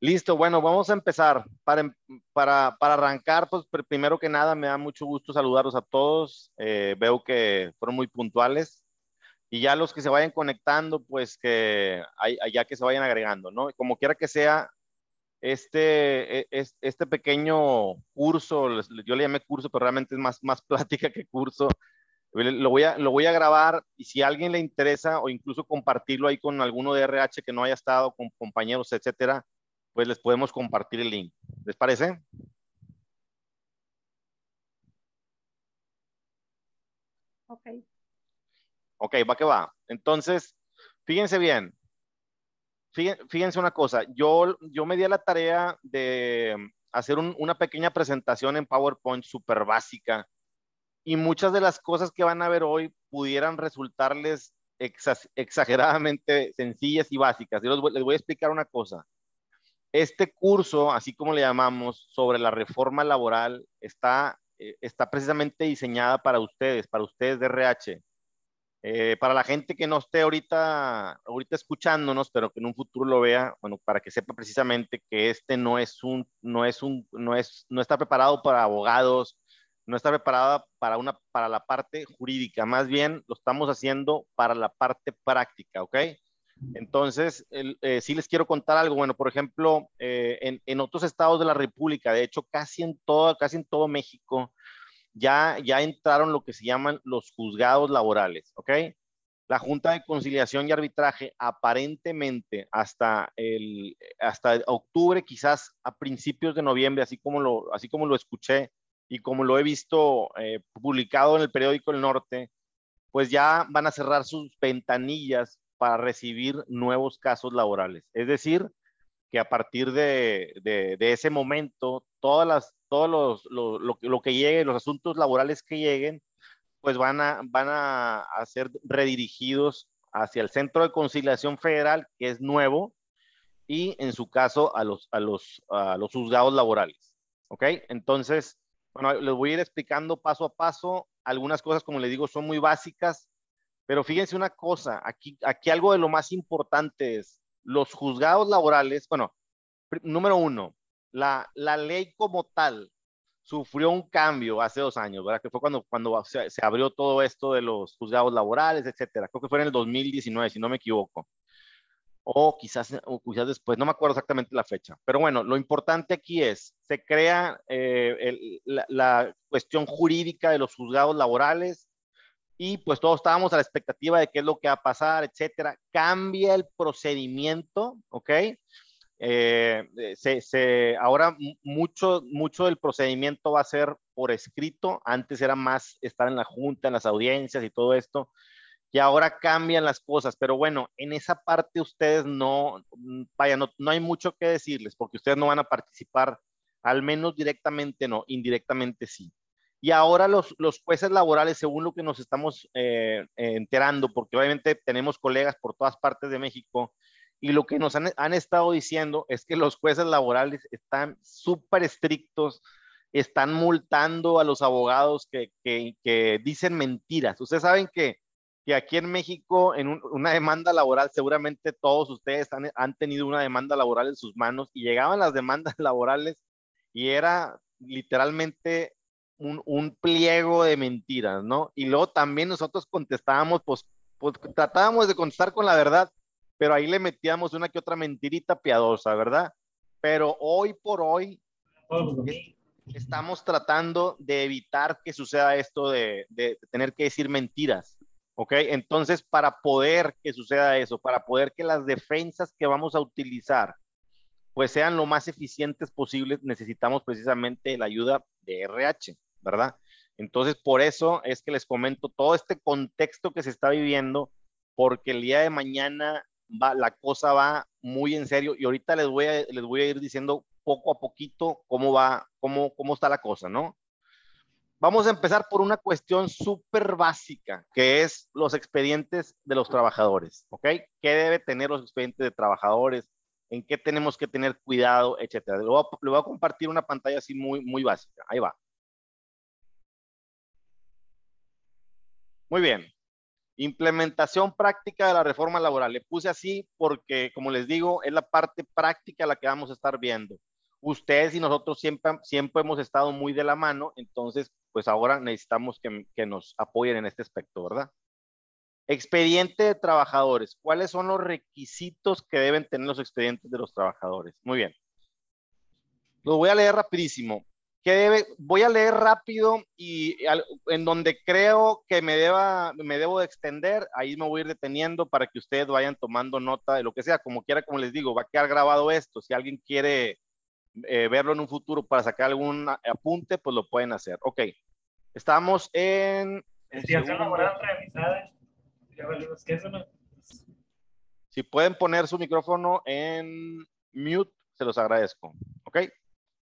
Listo, bueno, vamos a empezar. Para, para, para arrancar, pues primero que nada, me da mucho gusto saludarlos a todos. Eh, veo que fueron muy puntuales. Y ya los que se vayan conectando, pues que ya que se vayan agregando, ¿no? Como quiera que sea, este, e, este pequeño curso, yo le llamé curso, pero realmente es más, más plática que curso. Lo voy, a, lo voy a grabar y si a alguien le interesa o incluso compartirlo ahí con alguno de RH que no haya estado, con compañeros, etcétera, pues les podemos compartir el link. ¿Les parece? Ok. Ok, va que va. Entonces, fíjense bien. Fíjense una cosa. Yo, yo me di a la tarea de hacer una pequeña presentación en PowerPoint súper básica y muchas de las cosas que van a ver hoy pudieran resultarles exageradamente sencillas y básicas. Yo les voy a explicar una cosa. Este curso, así como le llamamos, sobre la reforma laboral, está, eh, está precisamente diseñada para ustedes, para ustedes de RH. Eh, para la gente que no esté ahorita, ahorita escuchándonos, pero que en un futuro lo vea, bueno, para que sepa precisamente que este no es un, no es un, no es, no está preparado para abogados, no está preparado para una, para la parte jurídica, más bien lo estamos haciendo para la parte práctica, ¿ok? Entonces, eh, sí les quiero contar algo. Bueno, por ejemplo, eh, en, otros estados de la República, de hecho, casi en todo, casi en todo México, ya, ya entraron lo que se llaman los juzgados laborales, ¿ok? La Junta de Conciliación y Arbitraje, aparentemente hasta, el, hasta octubre, quizás a principios de noviembre, así como lo, así como lo escuché y como lo he visto eh, publicado en el periódico El Norte, pues ya van a cerrar sus ventanillas para recibir nuevos casos laborales. Es decir, que a partir de, ese momento, todas las, todos los, lo, que llegue, los asuntos laborales que lleguen, pues van a, van a, ser redirigidos hacia el Centro de Conciliación Federal, que es nuevo, y en su caso a los, a los, a los juzgados laborales. ¿Ok? Entonces, bueno, les voy a ir explicando paso a paso. Algunas cosas, como les digo, son muy básicas, pero fíjense una cosa, aquí, aquí algo de lo más importante es los juzgados laborales, bueno, número uno, la, la ley como tal sufrió un cambio hace dos años, ¿verdad? Que fue cuando, cuando se, abrió todo esto de los juzgados laborales, etcétera. Creo que fue en el 2019, si no me equivoco. O quizás, o quizás después, no me acuerdo exactamente la fecha. Pero bueno, lo importante aquí es, se crea eh, la, cuestión jurídica de los juzgados laborales, y pues todos estábamos a la expectativa de qué es lo que va a pasar, etcétera. Cambia el procedimiento, ¿ok? Eh, se, se, ahora mucho, mucho del procedimiento va a ser por escrito. Antes era más estar en la junta, en las audiencias y todo esto. Y ahora cambian las cosas. Pero bueno, en esa parte ustedes no, vaya, no, no hay mucho que decirles porque ustedes no van a participar, al menos directamente no, indirectamente sí. Y ahora los, los jueces laborales, según lo que nos estamos eh, enterando, porque obviamente tenemos colegas por todas partes de México, y lo que nos han, han estado diciendo es que los jueces laborales están súper estrictos, están multando a los abogados que, que, dicen mentiras. Ustedes saben que, que aquí en México, en una demanda laboral, seguramente todos ustedes han, han tenido una demanda laboral en sus manos y llegaban las demandas laborales y era literalmente un, pliego de mentiras, ¿no? Y luego también nosotros contestábamos, pues, pues, tratábamos de contestar con la verdad, pero ahí le metíamos una que otra mentirita piadosa, ¿verdad? Pero hoy por hoy estamos tratando de evitar que suceda esto de, de, tener que decir mentiras, ¿ok? Entonces, para poder que suceda eso, para poder que las defensas que vamos a utilizar pues sean lo más eficientes posibles, necesitamos precisamente la ayuda de RH. ¿Verdad? Entonces, por eso es que les comento todo este contexto que se está viviendo, porque el día de mañana va, la cosa va muy en serio y ahorita les voy a, les voy a ir diciendo poco a poquito cómo va, cómo, cómo está la cosa, ¿no? Vamos a empezar por una cuestión súper básica, que es los expedientes de los trabajadores, ¿ok? ¿Qué debe tener los expedientes de trabajadores? ¿En qué tenemos que tener cuidado, etcétera? Le voy a, le voy a compartir una pantalla así muy, muy básica. Ahí va. Muy bien. Implementación práctica de la reforma laboral. Le puse así porque, como les digo, es la parte práctica la que vamos a estar viendo. Ustedes y nosotros siempre, siempre hemos estado muy de la mano, entonces, pues ahora necesitamos que, que nos apoyen en este aspecto, ¿verdad? Expediente de trabajadores. ¿Cuáles son los requisitos que deben tener los expedientes de los trabajadores? Muy bien. Lo voy a leer rapidísimo debe, voy a leer rápido y en donde creo que me, deba, me debo de extender, ahí me voy a ir deteniendo para que ustedes vayan tomando nota de lo que sea, como quiera, como les digo, va a quedar grabado esto, si alguien quiere eh, verlo en un futuro para sacar algún apunte, pues lo pueden hacer. Ok, estamos en... Si pueden poner su micrófono en mute, se los agradezco. ¿Ok?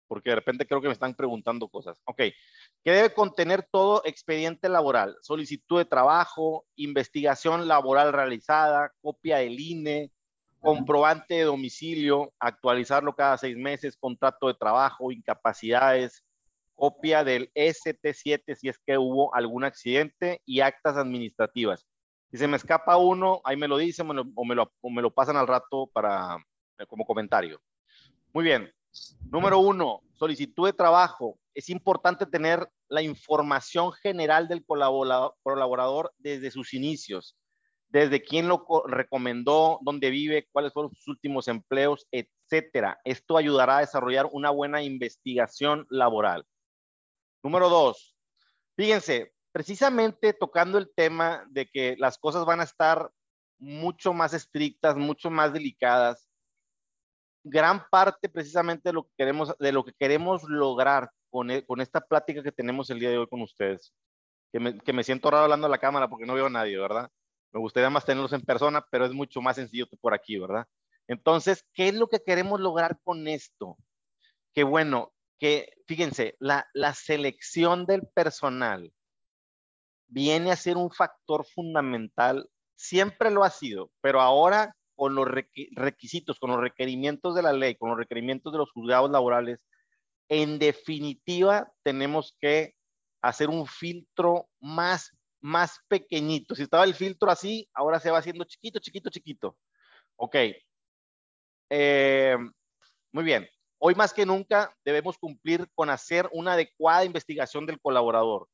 Porque de repente creo que me están preguntando cosas. Ok, ¿qué debe contener todo expediente laboral? Solicitud de trabajo, investigación laboral realizada, copia del INE, comprobante de domicilio, actualizarlo cada seis meses, contrato de trabajo, incapacidades, copia del ST7 si es que hubo algún accidente y actas administrativas. Si se me escapa uno, ahí me lo dicen o, me lo, o me lo pasan al rato para, como comentario. Muy bien, Número uno, solicitud de trabajo. Es importante tener la información general del colaborador desde sus inicios, desde quién lo recomendó, dónde vive, cuáles fueron sus últimos empleos, etcétera. Esto ayudará a desarrollar una buena investigación laboral. Número dos, fíjense, precisamente tocando el tema de que las cosas van a estar mucho más estrictas, mucho más delicadas, gran parte precisamente de lo que queremos, de lo que queremos lograr con, e, con esta plática que tenemos el día de hoy con ustedes. Que me, que me, siento raro hablando a la cámara porque no veo a nadie, ¿verdad? Me gustaría más tenerlos en persona, pero es mucho más sencillo que por aquí, ¿verdad? Entonces, ¿qué es lo que queremos lograr con esto? Que bueno, que fíjense, la, la selección del personal viene a ser un factor fundamental, siempre lo ha sido, pero ahora con los requisitos, con los requerimientos de la ley, con los requerimientos de los juzgados laborales, en definitiva tenemos que hacer un filtro más, más pequeñito. Si estaba el filtro así, ahora se va haciendo chiquito, chiquito, chiquito. Ok. Eh, muy bien. Hoy más que nunca debemos cumplir con hacer una adecuada investigación del colaborador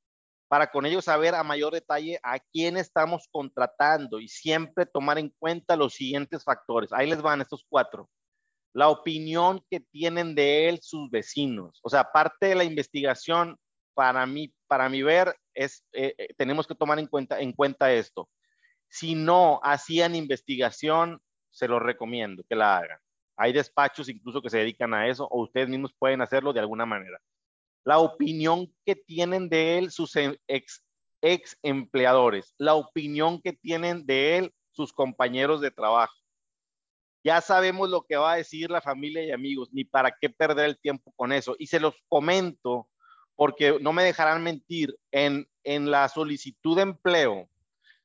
para con ello saber a mayor detalle a quién estamos contratando y siempre tomar en cuenta los siguientes factores. Ahí les van estos cuatro. La opinión que tienen de él sus vecinos. O sea, parte de la investigación, para mí, para mi ver, es, eh, eh, tenemos que tomar en cuenta, en cuenta esto. Si no hacían investigación, se los recomiendo que la hagan. Hay despachos incluso que se dedican a eso o ustedes mismos pueden hacerlo de alguna manera la opinión que tienen de él sus em, ex, ex empleadores, la opinión que tienen de él sus compañeros de trabajo. Ya sabemos lo que va a decir la familia y amigos, ni para qué perder el tiempo con eso. Y se los comento porque no me dejarán mentir, en, en la solicitud de empleo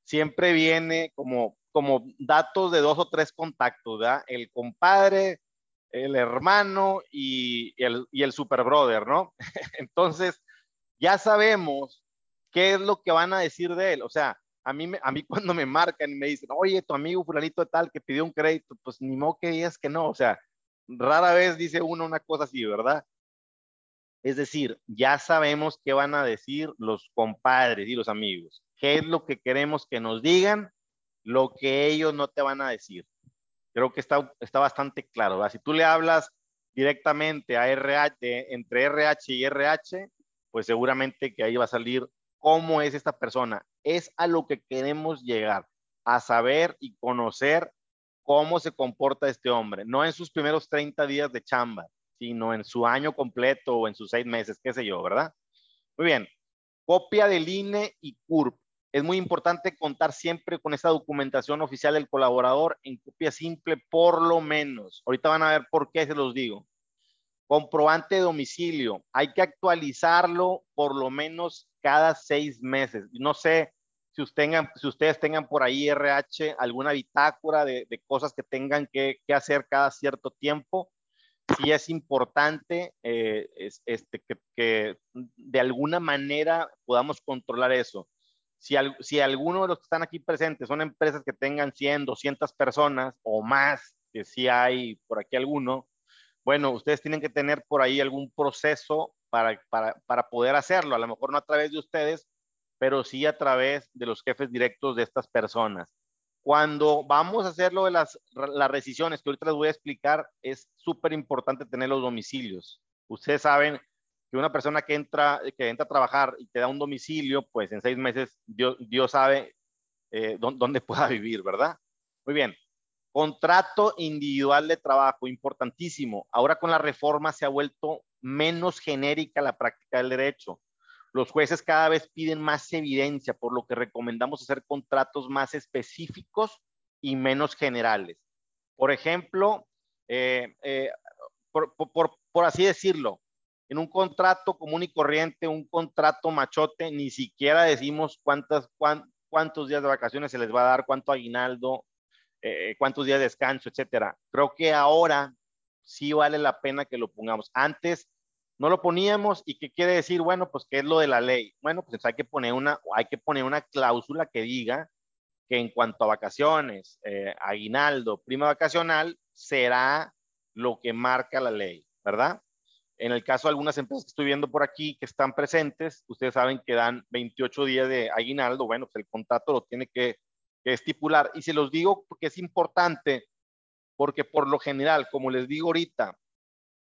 siempre viene como, como datos de dos o tres contactos, ¿verdad? El compadre, el hermano y el, super brother, ¿no? Entonces, ya sabemos qué es lo que van a decir de él. O sea, a mí, a mí cuando me marcan y me dicen, oye, tu amigo fulanito tal que pidió un crédito, pues ni modo que digas que no. O sea, rara vez dice uno una cosa así, ¿verdad? Es decir, ya sabemos qué van a decir los compadres y los amigos. ¿Qué es lo que queremos que nos digan? Lo que ellos no te van a decir creo que está, está bastante claro. Si tú le hablas directamente a RH, entre RH y RH, pues seguramente que ahí va a salir cómo es esta persona. Es a lo que queremos llegar, a saber y conocer cómo se comporta este hombre, no en sus primeros 30 días de chamba, sino en su año completo o en sus seis meses, qué sé yo, ¿verdad? Muy bien. Copia del INE y CURP es muy importante contar siempre con esta documentación oficial del colaborador en copia simple, por lo menos. Ahorita van a ver por qué se los digo. Comprobante de domicilio. Hay que actualizarlo por lo menos cada seis meses. No sé si, ustedes tengan por ahí RH, alguna bitácora de, cosas que tengan que, hacer cada cierto tiempo. Sí es importante eh, este, que de alguna manera podamos controlar eso Si, alguno de los que están aquí presentes son empresas que tengan 100, 200 personas o más, que si hay por aquí alguno, bueno, ustedes tienen que tener por ahí algún proceso para, para, para poder hacerlo, a lo mejor no a través de ustedes, pero sí a través de los jefes directos de estas personas. Cuando vamos a hacer lo de las, las rescisiones, que ahorita les voy a explicar, es súper importante tener los domicilios. Ustedes saben que una persona que entra, que entra a trabajar y te da un domicilio, pues en seis meses Dios, Dios sabe eh, dónde pueda vivir, ¿verdad? Muy bien. Contrato individual de trabajo, importantísimo. Ahora con la reforma se ha vuelto menos genérica la práctica del derecho. Los jueces cada vez piden más evidencia, por lo que recomendamos hacer contratos más específicos y menos generales. Por ejemplo, eh, eh, por, así decirlo, en un contrato común y corriente, un contrato machote, ni siquiera decimos cuántas, cuántos días de vacaciones se les va a dar, cuánto aguinaldo, eh, cuántos días de descanso, etcétera. Creo que ahora sí vale la pena que lo pongamos. Antes no lo poníamos y qué quiere decir, bueno, pues qué es lo de la ley. Bueno, pues hay que poner una, hay que poner una cláusula que diga que en cuanto a vacaciones, eh, aguinaldo, prima vacacional, será lo que marca la ley, ¿verdad? En el caso de algunas empresas que estoy viendo por aquí que están presentes, ustedes saben que dan 28 días de aguinaldo, bueno, pues el contrato lo tiene que, estipular. Y se los digo porque es importante, porque por lo general, como les digo ahorita,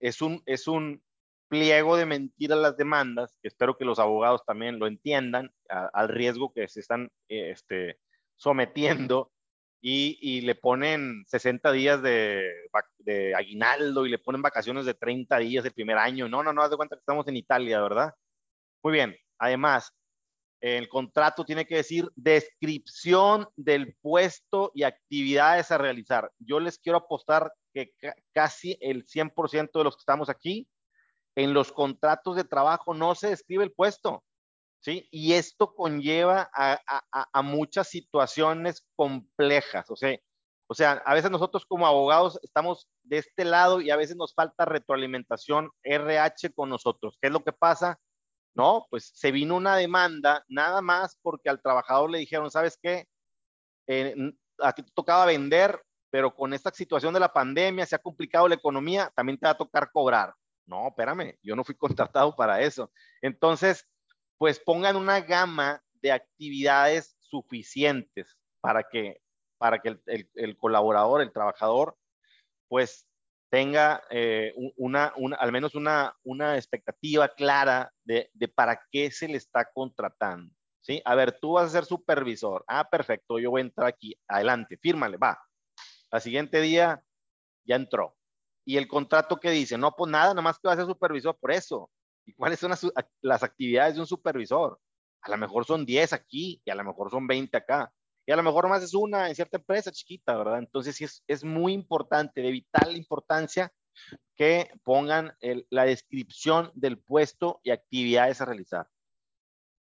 es un, es un, pliego de mentir a las demandas, espero que los abogados también lo entiendan, al riesgo que se están eh, este, sometiendo, y, le ponen 60 días de, aguinaldo y le ponen vacaciones de 30 días el primer año. No, no, no, haz de cuenta que estamos en Italia, ¿verdad? Muy bien. Además, el contrato tiene que decir descripción del puesto y actividades a realizar. Yo les quiero apostar que casi el 100% de los que estamos aquí en los contratos de trabajo no se describe el puesto, ¿sí? Y esto conlleva a, muchas situaciones complejas, o sea, o sea, a veces nosotros como abogados estamos de este lado y a veces nos falta retroalimentación RH con nosotros. ¿Qué es lo que pasa? No, pues se vino una demanda nada más porque al trabajador le dijeron, ¿sabes qué? Eh, aquí te tocaba vender, pero con esta situación de la pandemia se ha complicado la economía, también te va a tocar cobrar. No, espérame, yo no fui contratado para eso. Entonces, pues pongan una gama de actividades suficientes para que, para que el, colaborador, el trabajador, pues tenga eh, una, al menos una, una expectativa clara de, de, para qué se le está contratando. ¿sí? A ver, tú vas a ser supervisor. Ah, perfecto, yo voy a entrar aquí. Adelante, fírmale, va. Al siguiente día ya entró. Y el contrato que dice, no, pues nada, nomás que va a ser supervisor por eso. ¿Y cuáles son las, actividades de un supervisor? A lo mejor son 10 aquí y a lo mejor son 20 acá. Y a lo mejor más es una en cierta empresa chiquita, ¿verdad? Entonces sí es, es muy importante, de vital importancia, que pongan la descripción del puesto y actividades a realizar.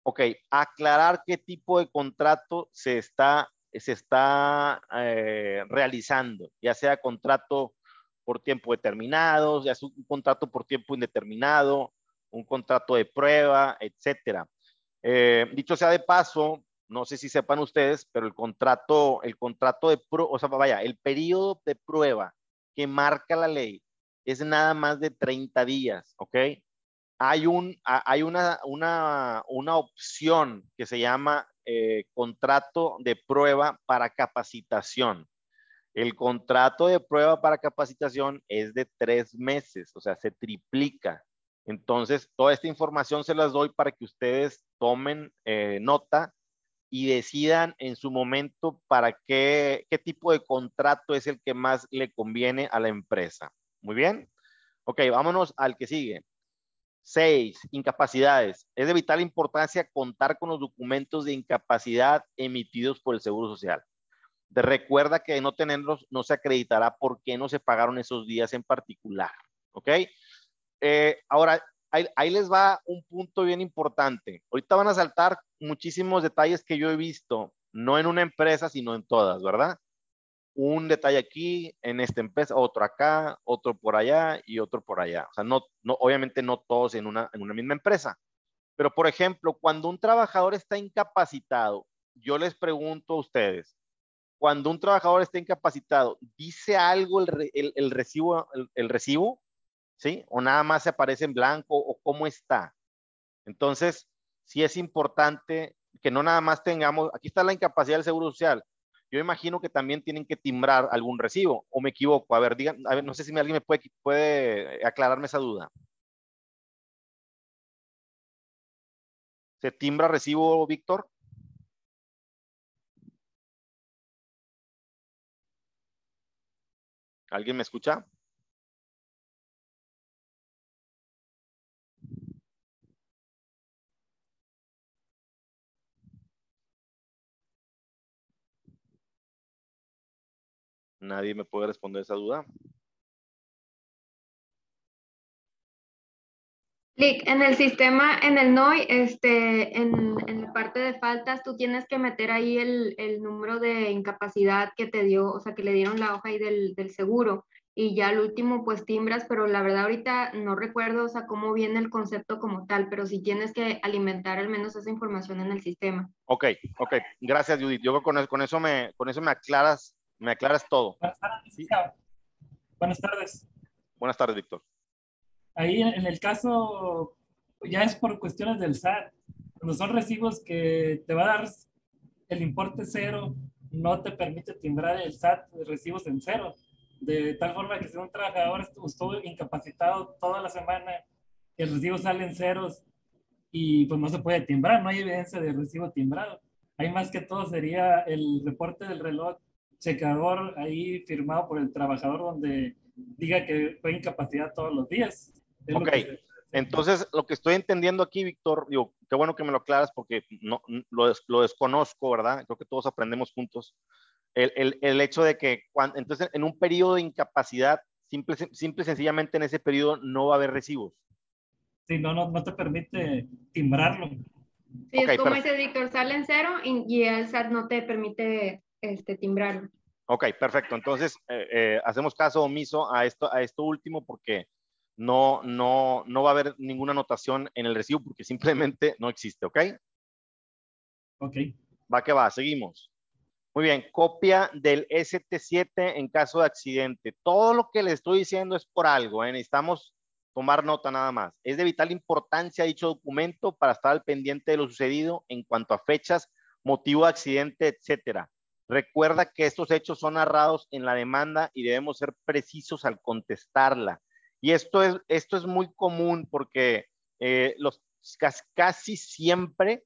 Ok, aclarar qué tipo de contrato se está, se está eh, realizando, ya sea contrato por tiempo determinado, ya es un contrato por tiempo indeterminado, un contrato de prueba, etcétera. Eh, dicho sea de paso, no sé si sepan ustedes, pero el contrato, el contrato de prueba, o sea, vaya, el periodo de prueba que marca la ley es nada más de 30 días, ¿ok? Hay, un, hay una, una, una opción que se llama eh, contrato de prueba para capacitación. El contrato de prueba para capacitación es de tres meses, o sea, se triplica. Entonces, toda esta información se las doy para que ustedes tomen eh, nota y decidan en su momento para qué, tipo de contrato es el que más le conviene a la empresa. Muy bien. Ok, vámonos al que sigue. Seis, incapacidades. Es de vital importancia contar con los documentos de incapacidad emitidos por el Seguro Social recuerda que no tenerlos no se acreditará por qué no se pagaron esos días en particular. ¿Ok? Eh, ahora, ahí, les va un punto bien importante. Ahorita van a saltar muchísimos detalles que yo he visto, no en una empresa, sino en todas, ¿verdad? Un detalle aquí, en esta empresa, otro acá, otro por allá y otro por allá. O sea, no, no, obviamente no todos en una, en una misma empresa. Pero, por ejemplo, cuando un trabajador está incapacitado, yo les pregunto a ustedes, cuando un trabajador está incapacitado, ¿dice algo el, recibo, el, recibo? ¿Sí? ¿O nada más se aparece en blanco o cómo está? Entonces, sí es importante que no nada más tengamos, aquí está la incapacidad del Seguro Social. Yo imagino que también tienen que timbrar algún recibo, o me equivoco. A ver, digan, a ver, no sé si alguien me puede, puede aclararme esa duda. ¿Se timbra recibo, Víctor? ¿Alguien me escucha? Nadie me puede responder esa duda. Clic en el sistema, en el NOI, este, en, la parte de faltas, tú tienes que meter ahí el, número de incapacidad que te dio, o sea, que le dieron la hoja ahí del, seguro. Y ya el último, pues timbras, pero la verdad ahorita no recuerdo, o sea, cómo viene el concepto como tal, pero sí tienes que alimentar al menos esa información en el sistema. Ok, ok. Gracias, Judith. Yo con, con, eso, me, con eso me aclaras, me aclaras todo. Buenas tardes. Buenas tardes, Víctor ahí en el caso ya es por cuestiones del SAT. Cuando son recibos que te va a dar el importe cero, no te permite timbrar el SAT de recibos en cero. De tal forma que si un trabajador estuvo incapacitado toda la semana, el recibo sale en ceros y pues no se puede timbrar, no hay evidencia de recibo timbrado. Hay más que todo sería el reporte del reloj checador ahí firmado por el trabajador donde diga que fue incapacidad todos los días ok, entonces lo que estoy entendiendo aquí, Víctor, digo, qué bueno que me lo aclaras porque no, lo, lo desconozco, ¿verdad? Creo que todos aprendemos juntos. El, el, el hecho de que, cuando, entonces, en un periodo de incapacidad, simple, simple sencillamente en ese periodo no va a haber recibos. Sí, no, no, no te permite timbrarlo. Sí, es como dice Víctor, sale en cero y, el SAT no te permite este, timbrarlo. Ok, perfecto. Entonces, eh, eh, hacemos caso omiso a esto, a esto último porque no, no, no va a haber ninguna anotación en el recibo porque simplemente no existe, ¿ok? Ok. Va que va, seguimos. Muy bien, copia del ST7 en caso de accidente. Todo lo que le estoy diciendo es por algo, ¿eh? necesitamos tomar nota nada más. Es de vital importancia dicho documento para estar al pendiente de lo sucedido en cuanto a fechas, motivo de accidente, etcétera. Recuerda que estos hechos son narrados en la demanda y debemos ser precisos al contestarla. Y esto es, esto es muy común porque eh, los, casi siempre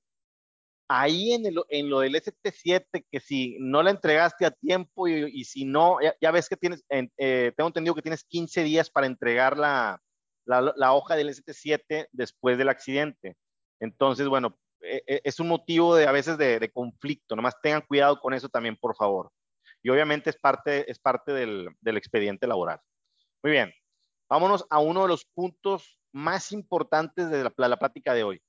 ahí en, el, en, lo del ST7, que si no la entregaste a tiempo y, si no, ya, ves que tienes, eh, tengo entendido que tienes 15 días para entregar la, la, hoja del ST7 después del accidente. Entonces, bueno, es un motivo de a veces de, de, conflicto, nomás tengan cuidado con eso también, por favor. Y obviamente es parte, es parte del, del expediente laboral. Muy bien, Vámonos a uno de los puntos más importantes de la, la plática de hoy.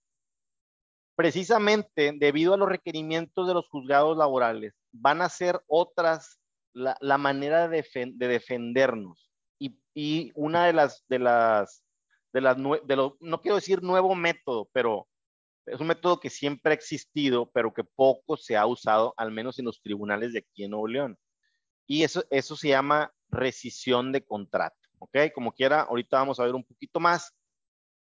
Precisamente debido a los requerimientos de los juzgados laborales, van a ser otras la, la manera de, de defendernos. Y, y, una de las, de las, de las, de los, no quiero decir nuevo método, pero es un método que siempre ha existido, pero que poco se ha usado, al menos en los tribunales de aquí en Nuevo León. Y eso, eso se llama rescisión de contrato. ¿ok? Como quiera, ahorita vamos a ver un poquito más,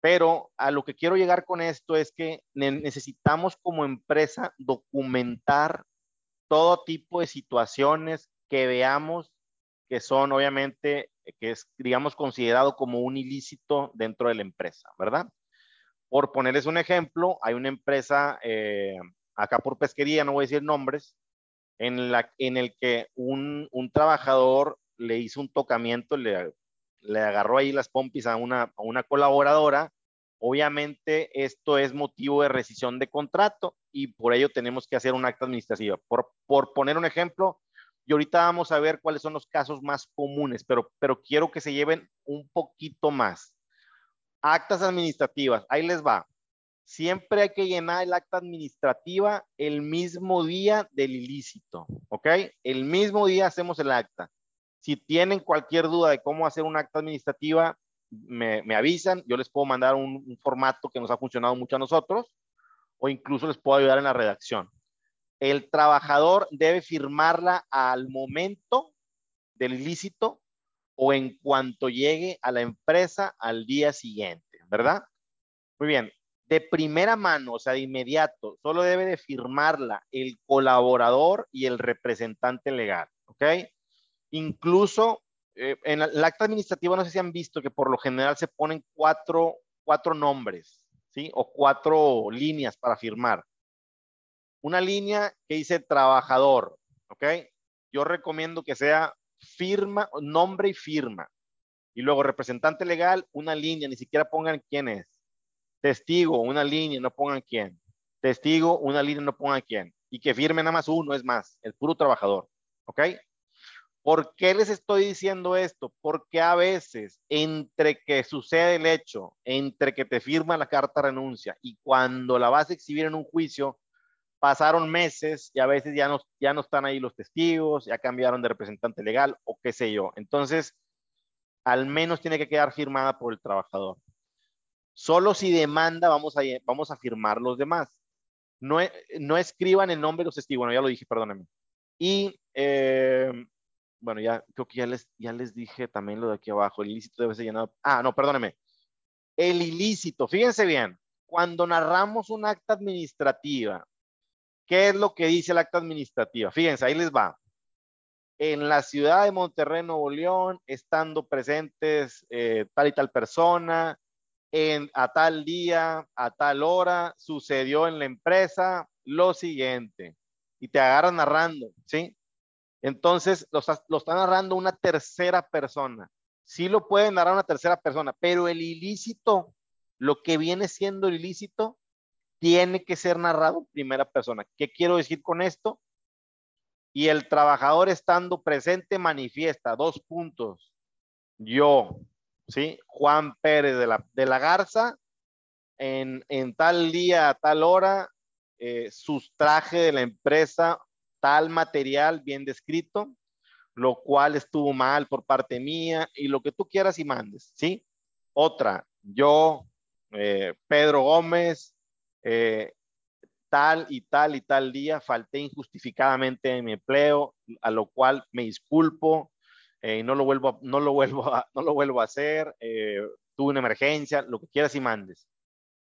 pero a lo que quiero llegar con esto es que necesitamos como empresa documentar todo tipo de situaciones que veamos que son obviamente, que es, digamos, considerado como un ilícito dentro de la empresa, ¿verdad? Por ponerles un ejemplo, hay una empresa eh, acá por pesquería, no voy a decir nombres, en, la, en el que un, un trabajador le hizo un tocamiento, le le agarró ahí las pompis a una, una colaboradora, obviamente esto es motivo de rescisión de contrato y por ello tenemos que hacer un acta administrativa. Por, por poner un ejemplo, y ahorita vamos a ver cuáles son los casos más comunes, pero, pero quiero que se lleven un poquito más. Actas administrativas, ahí les va. Siempre hay que llenar el acta administrativa el mismo día del ilícito, ¿ok? El mismo día hacemos el acta. Si tienen cualquier duda de cómo hacer un acta administrativa, me, avisan, yo les puedo mandar un, formato que nos ha funcionado mucho a nosotros o incluso les puedo ayudar en la redacción. El trabajador debe firmarla al momento del ilícito o en cuanto llegue a la empresa al día siguiente, ¿verdad? Muy bien. De primera mano, o sea, de inmediato, solo debe de firmarla el colaborador y el representante legal, ¿ok? Incluso eh, en el acta administrativa, no sé si han visto que por lo general se ponen cuatro, cuatro nombres, ¿sí? O cuatro líneas para firmar. Una línea que dice trabajador, ¿ok? Yo recomiendo que sea firma, nombre y firma. Y luego representante legal, una línea, ni siquiera pongan quién es. Testigo, una línea, no pongan quién. Testigo, una línea, no pongan quién. Y que firme nada más uno, es más, el puro trabajador. ¿Ok? ¿Por qué les estoy diciendo esto? Porque a veces, entre que sucede el hecho, entre que te firma la carta renuncia y cuando la vas a exhibir en un juicio, pasaron meses y a veces ya no, ya no están ahí los testigos, ya cambiaron de representante legal o qué sé yo. Entonces, al menos tiene que quedar firmada por el trabajador. Solo si demanda vamos a, vamos a firmar los demás. No, no escriban el nombre de los testigos, bueno, ya lo dije, perdónenme. Y, eh, bueno, ya creo que ya les, ya les dije también lo de aquí abajo, el ilícito debe ser llenado. Ah, no, perdónenme. El ilícito, fíjense bien, cuando narramos un acta administrativa ¿Qué es lo que dice el acta administrativa? Fíjense, ahí les va. En la ciudad de Monterrey, Nuevo León, estando presentes eh, tal y tal persona, en, a tal día, a tal hora, sucedió en la empresa lo siguiente. Y te agarran narrando, ¿sí? Entonces, lo, lo está narrando una tercera persona. Sí lo puede narrar una tercera persona, pero el ilícito, lo que viene siendo el ilícito, tiene que ser narrado en primera persona. ¿Qué quiero decir con esto? Y el trabajador estando presente manifiesta dos puntos. Yo, ¿sí? Juan Pérez de la, de la Garza, en, en tal día, a tal hora, eh, sustraje de la empresa tal material bien descrito, lo cual estuvo mal por parte mía y lo que tú quieras y mandes, ¿sí? Otra, yo, eh, Pedro Gómez, eh, tal y tal y tal día falté injustificadamente en mi empleo, a lo cual me disculpo eh, y no lo vuelvo a, no lo vuelvo no lo vuelvo a hacer, eh, tuve una emergencia, lo que quieras y mandes.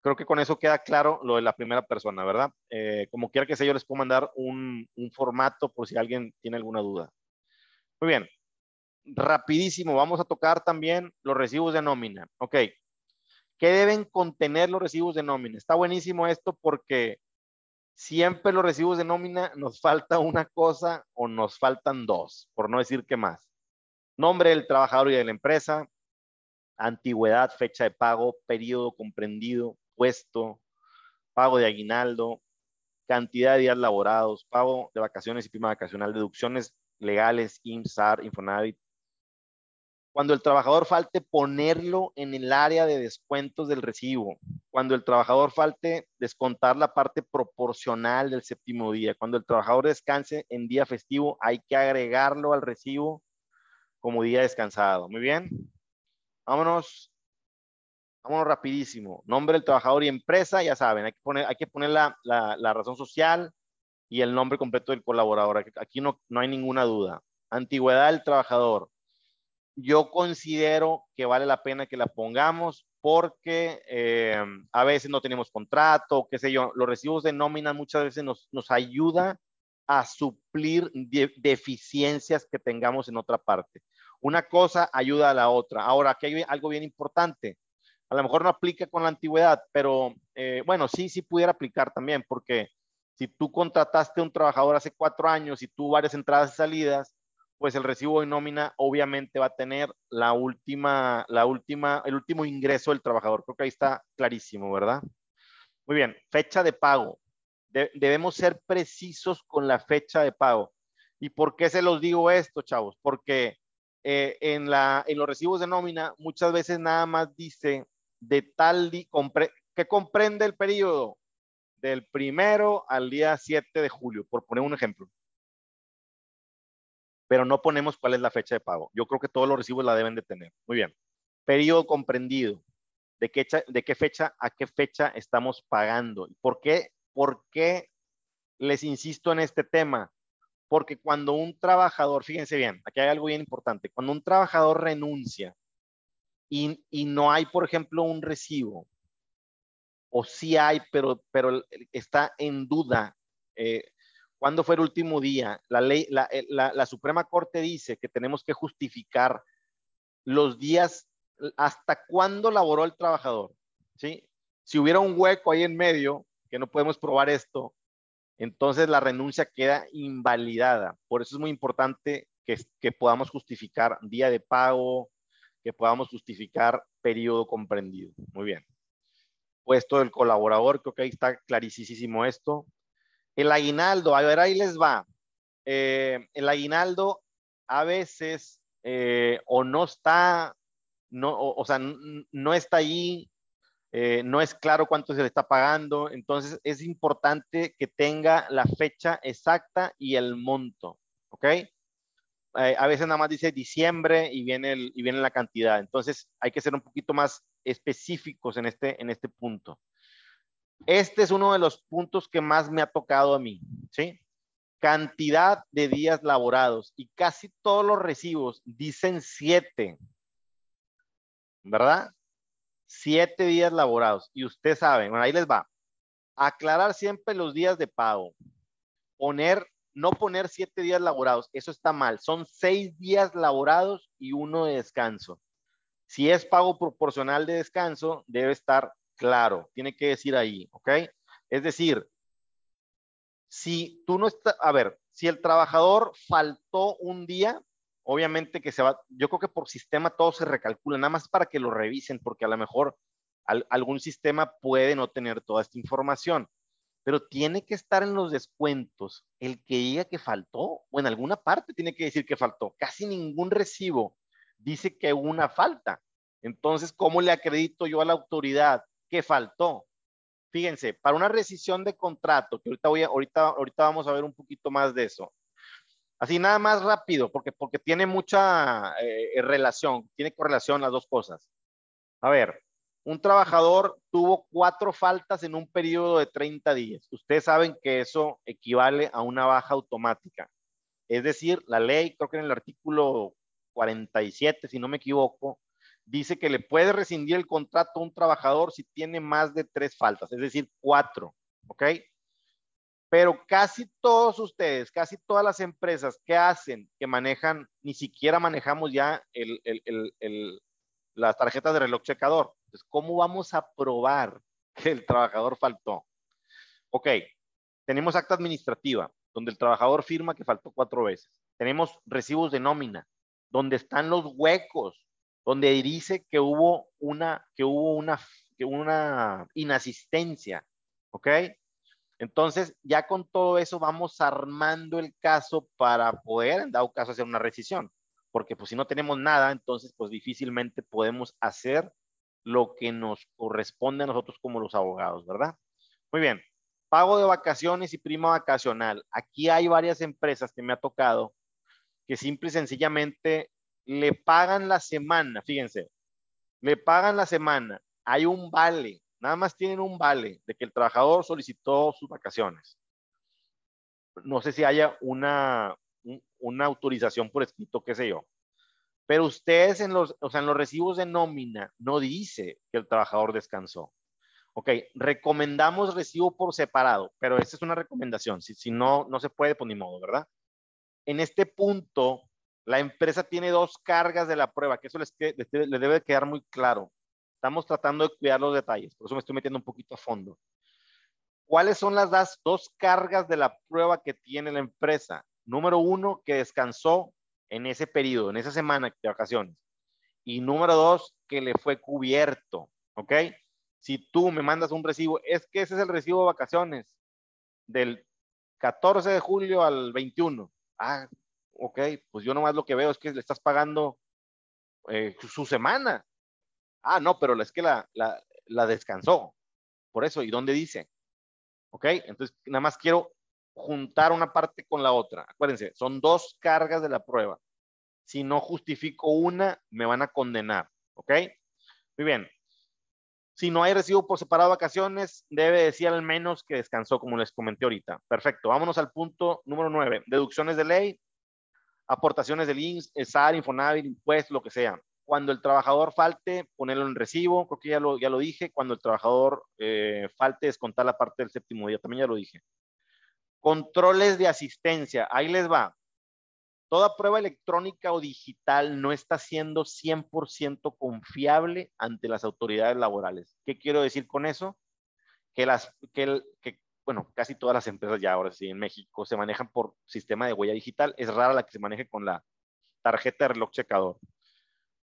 Creo que con eso queda claro lo de la primera persona, ¿verdad? como quiera que sea, yo les puedo mandar un, un formato por si alguien tiene alguna duda. Muy bien, rapidísimo, vamos a tocar también los recibos de nómina. Ok, ¿Qué deben contener los recibos de nómina? Está buenísimo esto porque siempre los recibos de nómina nos falta una cosa o nos faltan dos, por no decir qué más. Nombre del trabajador y de la empresa, antigüedad, fecha de pago, periodo comprendido, puesto, pago de aguinaldo, cantidad de días laborados, pago de vacaciones y prima vacacional, deducciones legales, IMSAR, Infonavit, cuando el trabajador falte, ponerlo en el área de descuentos del recibo. Cuando el trabajador falte, descontar la parte proporcional del séptimo día. Cuando el trabajador descanse en día festivo, hay que agregarlo al recibo como día descansado. Muy bien. Vámonos. Vámonos rapidísimo. Nombre del trabajador y empresa, ya saben, hay que poner, hay que poner la, la, razón social y el nombre completo del colaborador. Aquí no, no hay ninguna duda. Antigüedad del trabajador yo considero que vale la pena que la pongamos porque eh, a veces no tenemos contrato, qué sé yo, los recibos de nómina muchas veces nos, nos ayuda a suplir deficiencias que tengamos en otra parte. Una cosa ayuda a la otra. Ahora, aquí hay algo bien importante. A lo mejor no aplica con la antigüedad, pero eh, bueno, sí, sí pudiera aplicar también, porque si tú contrataste a un trabajador hace cuatro años y tú varias entradas y salidas, pues el recibo de nómina obviamente va a tener la última, la última, el último ingreso del trabajador. Creo que ahí está clarísimo, ¿verdad? Muy bien, fecha de pago. debemos ser precisos con la fecha de pago. ¿Y por qué se los digo esto, chavos? Porque eh, en, los recibos de nómina muchas veces nada más dice de tal, que comprende el periodo del primero al día 7 de julio, por poner un ejemplo pero no ponemos cuál es la fecha de pago. Yo creo que todos los recibos la deben de tener. Muy bien. Periodo comprendido. ¿De qué, ¿De qué fecha a qué fecha estamos pagando? ¿Por qué, ¿Por qué les insisto en este tema? Porque cuando un trabajador, fíjense bien, aquí hay algo bien importante, cuando un trabajador renuncia y, no hay, por ejemplo, un recibo, o sí hay, pero, pero está en duda. Eh, ¿Cuándo fue el último día? La, ley, eh, la, la, Suprema Corte dice que tenemos que justificar los días hasta cuándo laboró el trabajador. ¿sí? Si hubiera un hueco ahí en medio, que no podemos probar esto, entonces la renuncia queda invalidada. Por eso es muy importante que, que podamos justificar día de pago, que podamos justificar periodo comprendido. Muy bien puesto del colaborador, creo que ahí está clarísimo esto. El aguinaldo, a ver, ahí les va. Eh, el aguinaldo a veces eh, o no está, no, o, sea, no está ahí, eh, no es claro cuánto se le está pagando, entonces es importante que tenga la fecha exacta y el monto, ¿ok? a veces nada más dice diciembre y viene, y viene la cantidad, entonces hay que ser un poquito más específicos en este, en este punto. Este es uno de los puntos que más me ha tocado a mí, ¿sí? Cantidad de días laborados y casi todos los recibos dicen siete, ¿verdad? Siete días laborados. Y usted sabe, bueno, ahí les va. Aclarar siempre los días de pago. Poner, no poner siete días laborados, eso está mal. Son seis días laborados y uno de descanso. Si es pago proporcional de descanso, debe estar claro, tiene que decir ahí, ¿ok? Es decir, si tú no estás, a ver, si el trabajador faltó un día, obviamente que se va, yo creo que por sistema todo se recalcula, nada más para que lo revisen, porque a lo mejor algún sistema puede no tener toda esta información, pero tiene que estar en los descuentos el que diga que faltó, o en alguna parte tiene que decir que faltó. Casi ningún recibo dice que una falta. Entonces, ¿cómo le acredito yo a la autoridad que faltó? Fíjense, para una rescisión de contrato, que ahorita, voy a, ahorita, ahorita vamos a ver un poquito más de eso. Así nada más rápido, porque, porque tiene mucha eh, relación, tiene correlación las dos cosas. A ver, un trabajador tuvo cuatro faltas en un periodo de 30 días. Ustedes saben que eso equivale a una baja automática. Es decir, la ley, creo que en el artículo 47, si no me equivoco, dice que le puede rescindir el contrato a un trabajador si tiene más de tres faltas, es decir, cuatro, ¿ok? Pero casi todos ustedes, casi todas las empresas que hacen, que manejan, ni siquiera manejamos ya las tarjetas de reloj checador. ¿cómo vamos a probar que el trabajador faltó? Ok, tenemos acta administrativa, donde el trabajador firma que faltó cuatro veces. Tenemos recibos de nómina, donde están los huecos, donde dice que hubo una, que hubo una, que una inasistencia, ¿ok? Entonces, ya con todo eso vamos armando el caso para poder, en dado caso, hacer una rescisión. Porque pues si no tenemos nada, entonces pues difícilmente podemos hacer lo que nos corresponde a nosotros como los abogados, ¿verdad? Muy bien. Pago de vacaciones y prima vacacional. Aquí hay varias empresas que me ha tocado que simple y sencillamente le pagan la semana, fíjense, le pagan la semana, hay un vale, nada más tienen un vale de que el trabajador solicitó sus vacaciones. No sé si haya una, una autorización por escrito, qué sé yo. Pero ustedes en los, o sea, en los recibos de nómina no dice que el trabajador descansó. Ok, recomendamos recibo por separado, pero esa es una recomendación. Si, si no, no se puede, pues ni modo, ¿verdad? en este punto, la empresa tiene dos cargas de la prueba, que eso les, debe quedar muy claro. Estamos tratando de cuidar los detalles, por eso me estoy metiendo un poquito a fondo. ¿Cuáles son las dos cargas de la prueba que tiene la empresa? Número uno, que descansó en ese periodo, en esa semana de vacaciones. Y número dos, que le fue cubierto, ¿ok? Si tú me mandas un recibo, es que ese es el recibo de vacaciones del 14 de julio al 21 ah, ok, pues yo nomás lo que veo es que le estás pagando eh, su semana. Ah, no, pero es que la, la, la descansó. Por eso, ¿y dónde dice? Ok, entonces nada más quiero juntar una parte con la otra. Acuérdense, son dos cargas de la prueba. Si no justifico una, me van a condenar. ¿Ok? Muy bien. Si no hay recibo por separado vacaciones, debe decir al menos que descansó, como les comenté ahorita. Perfecto. Vámonos al punto número 9. Deducciones de ley, aportaciones del INS, SAR, Infonavit, impuestos, lo que sea. Cuando el trabajador falte, ponerlo en recibo, creo que ya lo, ya lo dije. Cuando el trabajador eh, falte, descontar la parte del séptimo día, también ya lo dije. Controles de asistencia, ahí les va. Toda prueba electrónica o digital no está siendo 100% confiable ante las autoridades laborales. ¿Qué quiero decir con eso? Que, las, que, bueno, casi todas las empresas ya ahora sí en México se manejan por sistema de huella digital. Es rara la que se maneje con la tarjeta de reloj checador.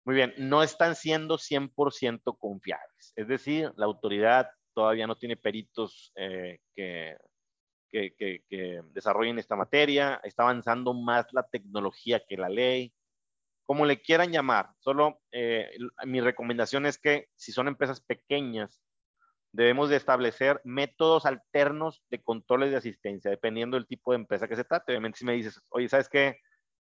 Muy bien, no están siendo 100% confiables. Es decir, la autoridad todavía no tiene peritos eh, que que, desarrollen esta materia, está avanzando más la tecnología que la ley, como le quieran llamar. Solo eh, mi recomendación es que si son empresas pequeñas, debemos de establecer métodos alternos de controles de asistencia, dependiendo del tipo de empresa que se trate. Obviamente si me dices, oye, ¿sabes qué?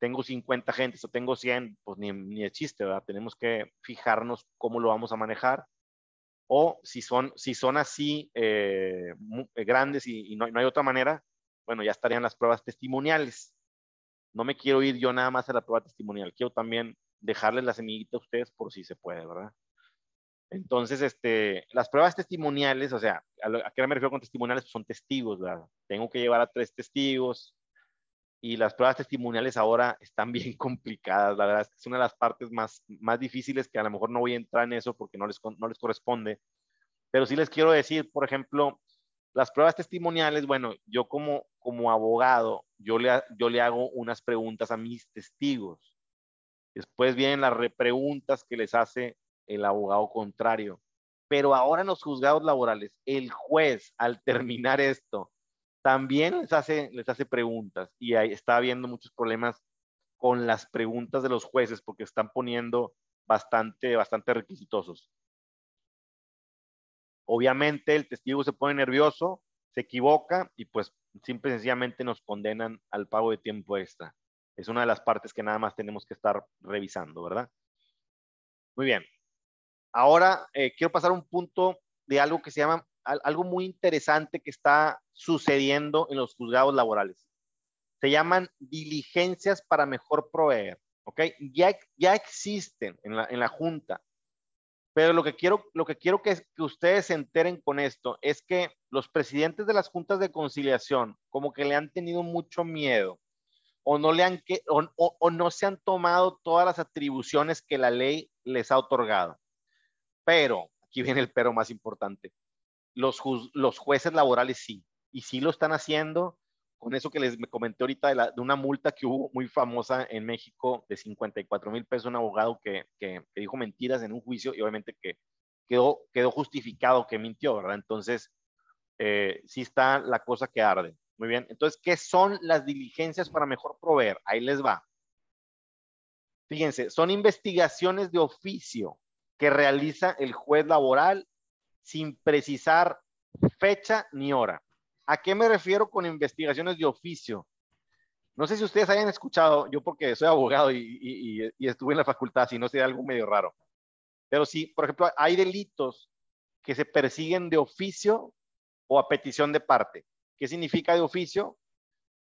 Tengo 50 gentes o tengo 100, pues ni, ni de chiste, ¿verdad? Tenemos que fijarnos cómo lo vamos a manejar o si son, si son así eh, eh, grandes y, no, no, hay otra manera, bueno, ya estarían las pruebas testimoniales. No me quiero ir yo nada más a la prueba testimonial, quiero también dejarles la semillita a ustedes por si se puede, ¿verdad? Entonces, este, las pruebas testimoniales, o sea, ¿a, qué me refiero con testimoniales? Pues son testigos, ¿verdad? Tengo que llevar a tres testigos, y las pruebas testimoniales ahora están bien complicadas. La verdad es una de las partes más, más difíciles que a lo mejor no voy a entrar en eso porque no les, no les corresponde. Pero sí les quiero decir, por ejemplo, las pruebas testimoniales, bueno, yo como, como abogado, yo le, yo le hago unas preguntas a mis testigos. Después vienen las repreguntas que les hace el abogado contrario. Pero ahora en los juzgados laborales, el juez, al terminar esto, también les hace, les hace preguntas y ahí está habiendo muchos problemas con las preguntas de los jueces porque están poniendo bastante, bastante requisitosos. Obviamente el testigo se pone nervioso, se equivoca y pues simple y sencillamente nos condenan al pago de tiempo extra. Es una de las partes que nada más tenemos que estar revisando, ¿verdad? Muy bien. Ahora eh, quiero pasar a un punto de algo que se llama algo muy interesante que está sucediendo en los juzgados laborales. Se llaman diligencias para mejor proveer, ¿ok? Ya, ya existen en la, en la Junta, pero lo que quiero, lo que, quiero que, que ustedes se enteren con esto es que los presidentes de las juntas de conciliación como que le han tenido mucho miedo o no, le han, o, o, o no se han tomado todas las atribuciones que la ley les ha otorgado. Pero, aquí viene el pero más importante, los, los jueces laborales sí, y sí lo están haciendo con eso que les comenté ahorita de, de, una multa que hubo muy famosa en México de 54 mil pesos, un abogado que, que, que, dijo mentiras en un juicio y obviamente que quedó, quedó justificado que mintió, ¿verdad? Entonces, eh, sí está la cosa que arde. Muy bien, entonces, ¿qué son las diligencias para mejor proveer? Ahí les va. Fíjense, son investigaciones de oficio que realiza el juez laboral sin precisar fecha ni hora. ¿A qué me refiero con investigaciones de oficio? No sé si ustedes hayan escuchado, yo porque soy abogado y, estuve en la facultad, si no sería algo medio raro. Pero sí, por ejemplo, hay delitos que se persiguen de oficio o a petición de parte. ¿Qué significa de oficio?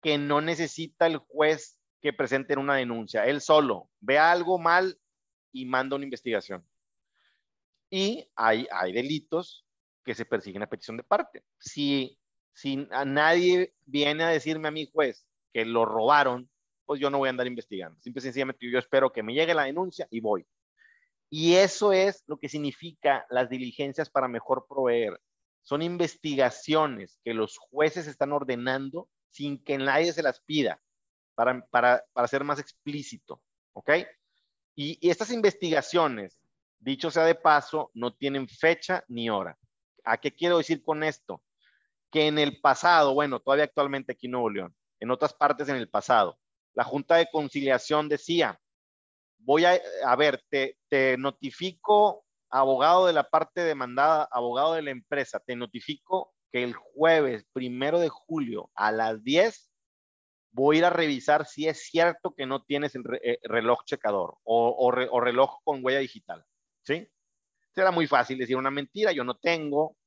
Que no necesita el juez que presente una denuncia. Él solo ve algo mal y manda una investigación. Y hay, hay delitos que se persiguen a petición de parte. Si, si a nadie viene a decirme a mi juez que lo robaron, pues yo no voy a andar investigando. Simple y sencillamente yo espero que me llegue la denuncia y voy. Y eso es lo que significa las diligencias para mejor proveer. Son investigaciones que los jueces están ordenando sin que nadie se las pida, para, para, para ser más explícito. ¿Ok? Y, y estas investigaciones dicho sea de paso, no tienen fecha ni hora. ¿A qué quiero decir con esto? Que en el pasado, bueno, todavía actualmente aquí en Nuevo León, en otras partes en el pasado, la Junta de Conciliación decía, voy a, a ver, te, notifico, abogado de la parte demandada, abogado de la empresa, te notifico que el jueves primero de julio a las 10 voy a ir a revisar si es cierto que no tienes el eh, reloj checador o, o reloj con huella digital. ¿Sí? Era muy fácil decir una mentira, yo no tengo.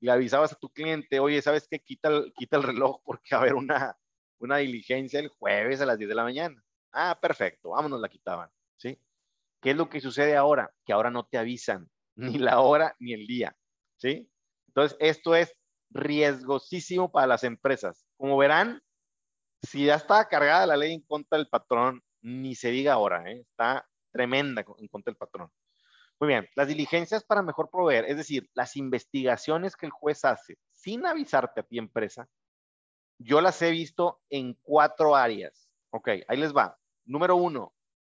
Le avisabas a tu cliente, oye, ¿sabes qué? Quita el, quita el reloj porque va a haber una, una diligencia el jueves a las 10 de la mañana. Ah, perfecto, vámonos, la quitaban, ¿sí? ¿Qué es lo que sucede ahora? Que ahora no te avisan ni la hora ni el día, ¿sí? Entonces, esto es riesgosísimo para las empresas. Como verán, si ya está cargada la ley en contra del patrón, ni se diga ahora, ¿eh? está tremenda en contra del patrón. Muy bien, las diligencias para mejor proveer, es decir, las investigaciones que el juez hace sin avisarte a ti empresa, yo las he visto en cuatro áreas. Ok, ahí les va. Número uno,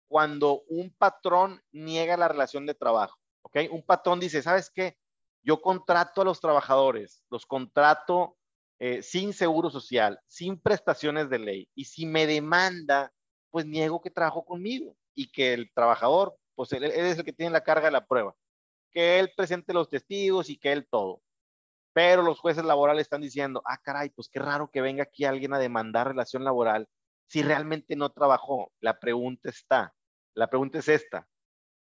cuando un patrón niega la relación de trabajo. Ok, un patrón dice, ¿sabes qué? Yo contrato a los trabajadores, los contrato eh, sin seguro social, sin prestaciones de ley. Y si me demanda, pues niego que trabajó conmigo y que el trabajador, pues él, es el que tiene la carga de la prueba. Que él presente los testigos y que él todo. Pero los jueces laborales están diciendo, ah, caray, pues qué raro que venga aquí alguien a demandar relación laboral si realmente no trabajó. La pregunta está, la pregunta es esta.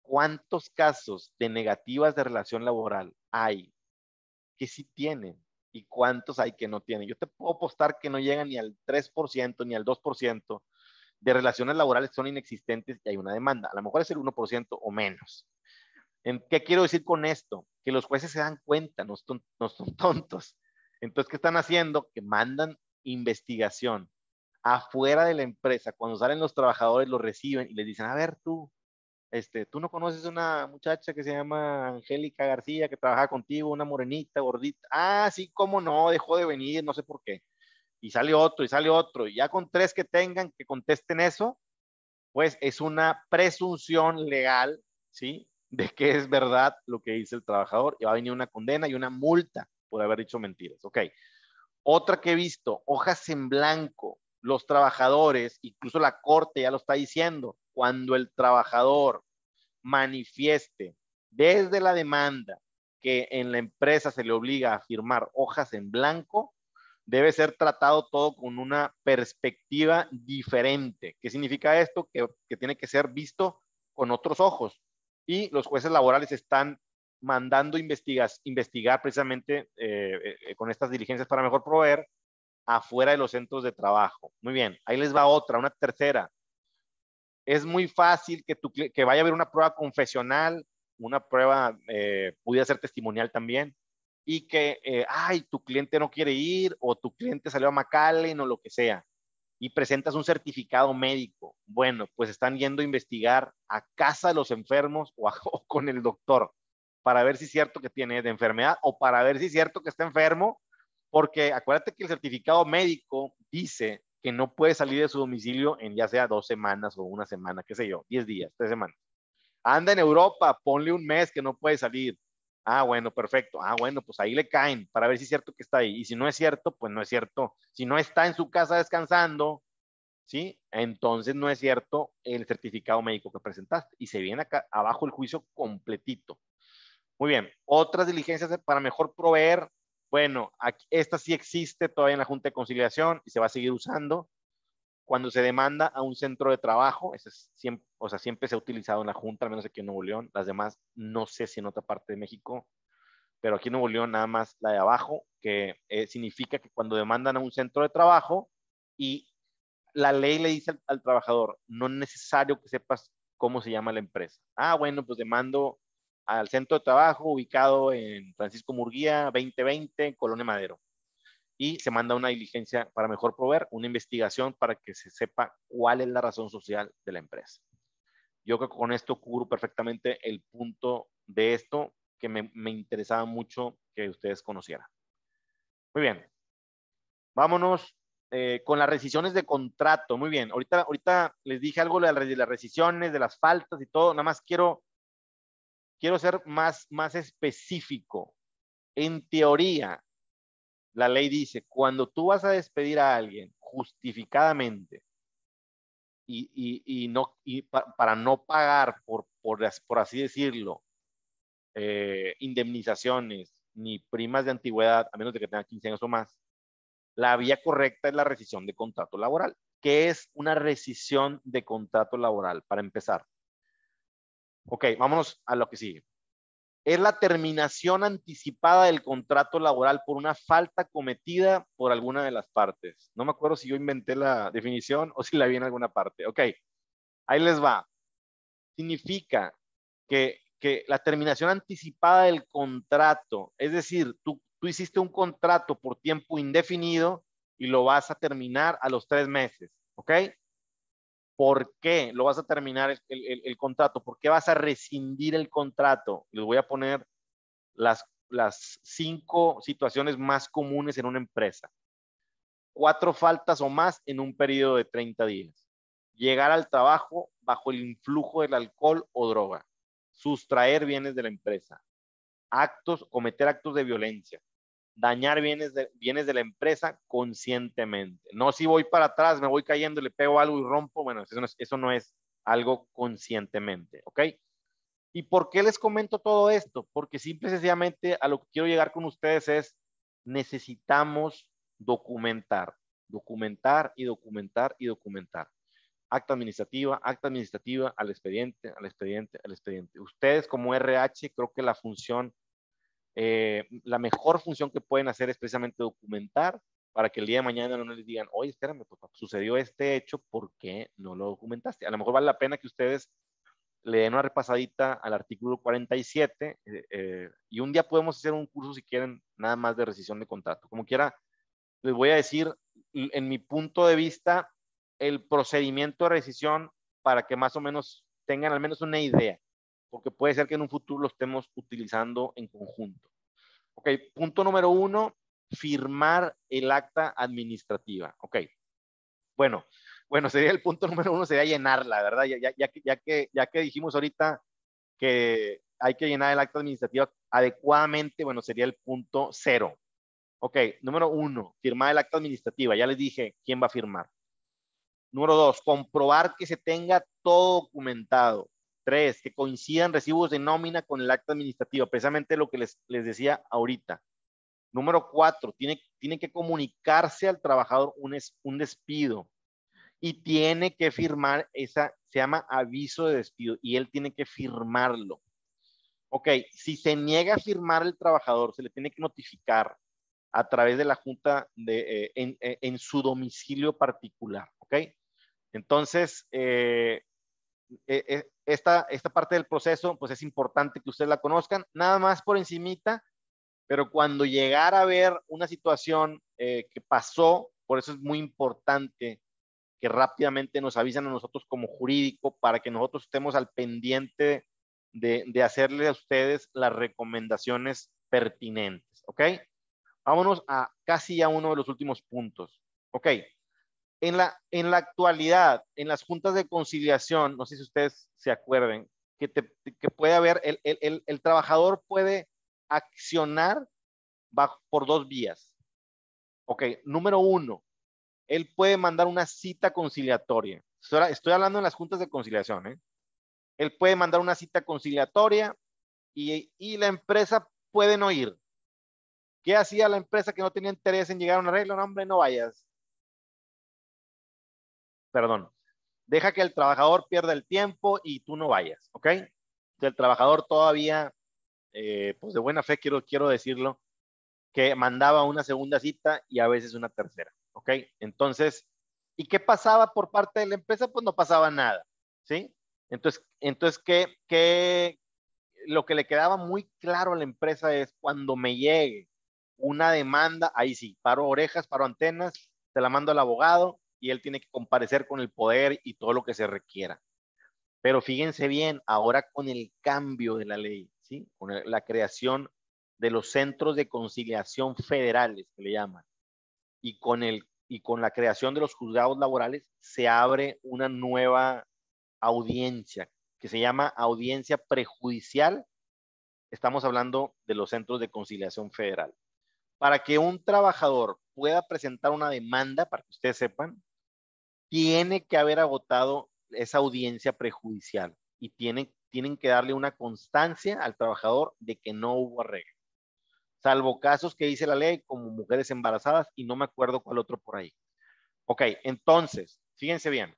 ¿Cuántos casos de negativas de relación laboral hay que sí tienen y cuántos hay que no tienen? Yo te puedo apostar que no llegan ni al 3% ni al 2% de relaciones laborales son inexistentes y hay una demanda. A lo mejor es el 1% o menos. ¿En ¿Qué quiero decir con esto? Que los jueces se dan cuenta, no son, no son tontos. Entonces, ¿qué están haciendo? Que mandan investigación afuera de la empresa. Cuando salen los trabajadores, los reciben y les dicen, a ver tú, este, tú no conoces una muchacha que se llama Angélica García que trabaja contigo, una morenita, gordita. Ah, sí, cómo no, dejó de venir, no sé por qué. Y sale otro, y sale otro. Y ya con tres que tengan que contesten eso, pues es una presunción legal, ¿sí? De que es verdad lo que dice el trabajador y va a venir una condena y una multa por haber dicho mentiras. Ok. Otra que he visto, hojas en blanco. Los trabajadores, incluso la corte ya lo está diciendo, cuando el trabajador manifieste desde la demanda que en la empresa se le obliga a firmar hojas en blanco, debe ser tratado todo con una perspectiva diferente. ¿Qué significa esto? Que, tiene que ser visto con otros ojos. Y los jueces laborales están mandando investigar precisamente eh, eh, con estas diligencias para mejor proveer afuera de los centros de trabajo. Muy bien, ahí les va otra, una tercera es muy fácil que vaya a haber una prueba confesional, una prueba, eh, pudiera ser testimonial también, y que, eh, ay, tu cliente no quiere ir o tu cliente salió a McAllen o lo que sea, y presentas un certificado médico. Bueno, pues están yendo a investigar a casa de los enfermos o, o con el doctor para ver si es cierto que tiene de enfermedad o para ver si es cierto que está enfermo, porque acuérdate que el certificado médico dice que no puede salir de su domicilio en ya sea dos semanas o una semana, qué sé yo, diez días, tres semanas. Anda en Europa, ponle un mes que no puede salir. Ah, bueno, perfecto. Ah, bueno, pues ahí le caen para ver si es cierto que está ahí. Y si no es cierto, pues no es cierto. Si no está en su casa descansando, ¿sí? Entonces no es cierto el certificado médico que presentaste. Y se viene acá abajo el juicio completito. Muy bien. Otras diligencias para mejor proveer bueno, esta sí existe todavía en la Junta de Conciliación y se va a seguir usando. Cuando se demanda a un centro de trabajo, ese es siempre, o sea, siempre se ha utilizado en la Junta, al menos aquí en Nuevo León. Las demás, no sé si en otra parte de México, pero aquí en Nuevo León nada más la de abajo, que eh, significa que cuando demandan a un centro de trabajo y la ley le dice al, al, trabajador, no es necesario que sepas cómo se llama la empresa. Ah, bueno, pues demando al centro de trabajo ubicado en Francisco Murguía 2020, Colonia Madero. Y se manda una diligencia para mejor proveer, una investigación para que se sepa cuál es la razón social de la empresa. Yo creo que con esto cubro perfectamente el punto de esto que me, interesaba mucho que ustedes conocieran. Muy bien. Vámonos eh, con las rescisiones de contrato. Muy bien. Ahorita, ahorita les dije algo de las rescisiones, de las faltas y todo. Nada más quiero quiero ser más, más específico. En teoría, la ley dice, cuando tú vas a despedir a alguien justificadamente y, no, para no pagar, por, por, así decirlo, eh, indemnizaciones ni primas de antigüedad, a menos de que tenga 15 años o más, la vía correcta es la rescisión de contrato laboral. ¿Qué es una rescisión de contrato laboral? Para empezar, Ok, vámonos a lo que sigue. Es la terminación anticipada del contrato laboral por una falta cometida por alguna de las partes. No me acuerdo si yo inventé la definición o si la vi en alguna parte. Ok, ahí les va. Significa que, la terminación anticipada del contrato, es decir, tú, tú hiciste un contrato por tiempo indefinido y lo vas a terminar a los tres meses. ¿Ok? ¿Por qué lo vas a terminar el, contrato? ¿Por qué vas a rescindir el contrato? Les voy a poner las, las cinco situaciones más comunes en una empresa. Cuatro faltas o más en un periodo de 30 días. Llegar al trabajo bajo el influjo del alcohol o droga. Sustraer bienes de la empresa. Actos, cometer actos de violencia dañar bienes de, bienes de la empresa conscientemente. No si voy para atrás, me voy cayendo, le pego algo y rompo, bueno, eso no es, eso no es algo conscientemente, ¿ok? ¿Y por qué les comento todo esto? Porque simple y sencillamente a lo que quiero llegar con ustedes es, necesitamos documentar, documentar y documentar y documentar. Acta administrativa, acta administrativa, al expediente, al expediente, al expediente. Ustedes como RH, creo que la función eh, la mejor función que pueden hacer es precisamente documentar para que el día de mañana no les digan, oye, espérame, sucedió este hecho, ¿por qué no lo documentaste? A lo mejor vale la pena que ustedes le den una repasadita al artículo 47 eh, eh, y un día podemos hacer un curso si quieren nada más de rescisión de contrato. Como quiera, les voy a decir, en mi punto de vista, el procedimiento de rescisión para que más o menos tengan al menos una idea porque puede ser que en un futuro lo estemos utilizando en conjunto. Ok, punto número uno, firmar el acta administrativa. Ok, bueno, bueno, sería el punto número uno, sería llenarla, ¿verdad? Ya, ya, ya, que, ya que dijimos ahorita que hay que llenar el acta administrativa adecuadamente, bueno, sería el punto cero. Ok, número uno, firmar el acta administrativa. Ya les dije quién va a firmar. Número dos, comprobar que se tenga todo documentado. Tres, que coincidan recibos de nómina con el acta administrativa, precisamente lo que les, les decía ahorita. Número cuatro, tiene, tiene que comunicarse al trabajador un, un despido y tiene que firmar esa, se llama aviso de despido y él tiene que firmarlo. Ok, si se niega a firmar el trabajador, se le tiene que notificar a través de la junta de, eh, en, eh, en, su domicilio particular. Ok, entonces, eh, eh, esta, esta parte del proceso, pues es importante que ustedes la conozcan, nada más por encimita, pero cuando llegara a ver una situación eh, que pasó, por eso es muy importante que rápidamente nos avisen a nosotros como jurídico para que nosotros estemos al pendiente de, de hacerle a ustedes las recomendaciones pertinentes, ¿ok? Vámonos a casi a uno de los últimos puntos, ¿ok? En la, en la actualidad, en las juntas de conciliación, no sé si ustedes se acuerden, que, que puede haber, el, el, el, trabajador puede accionar bajo, por dos vías. Ok, número uno, él puede mandar una cita conciliatoria. Estoy hablando en las juntas de conciliación. ¿eh? Él puede mandar una cita conciliatoria y, y, la empresa puede no ir. ¿Qué hacía la empresa que no tenía interés en llegar a un arreglo? Hombre, no vayas perdón, deja que el trabajador pierda el tiempo y tú no vayas, ¿ok? El trabajador todavía, eh, pues de buena fe quiero, quiero decirlo, que mandaba una segunda cita y a veces una tercera, ¿ok? Entonces, ¿y qué pasaba por parte de la empresa? Pues no pasaba nada, ¿sí? Entonces, entonces ¿qué, qué, lo que le quedaba muy claro a la empresa es cuando me llegue una demanda, ahí sí, paro orejas, paro antenas, te la mando al abogado, y él tiene que comparecer con el poder y todo lo que se requiera. Pero fíjense bien, ahora con el cambio de la ley, ¿sí? con la creación de los centros de conciliación federales, que le llaman, y con, el, y con la creación de los juzgados laborales, se abre una nueva audiencia que se llama audiencia prejudicial. Estamos hablando de los centros de conciliación federal. Para que un trabajador pueda presentar una demanda, para que ustedes sepan, tiene que haber agotado esa audiencia prejudicial y tienen, tienen que darle una constancia al trabajador de que no hubo arreglo. Salvo casos que dice la ley como mujeres embarazadas y no me acuerdo cuál otro por ahí. Ok, entonces, fíjense bien.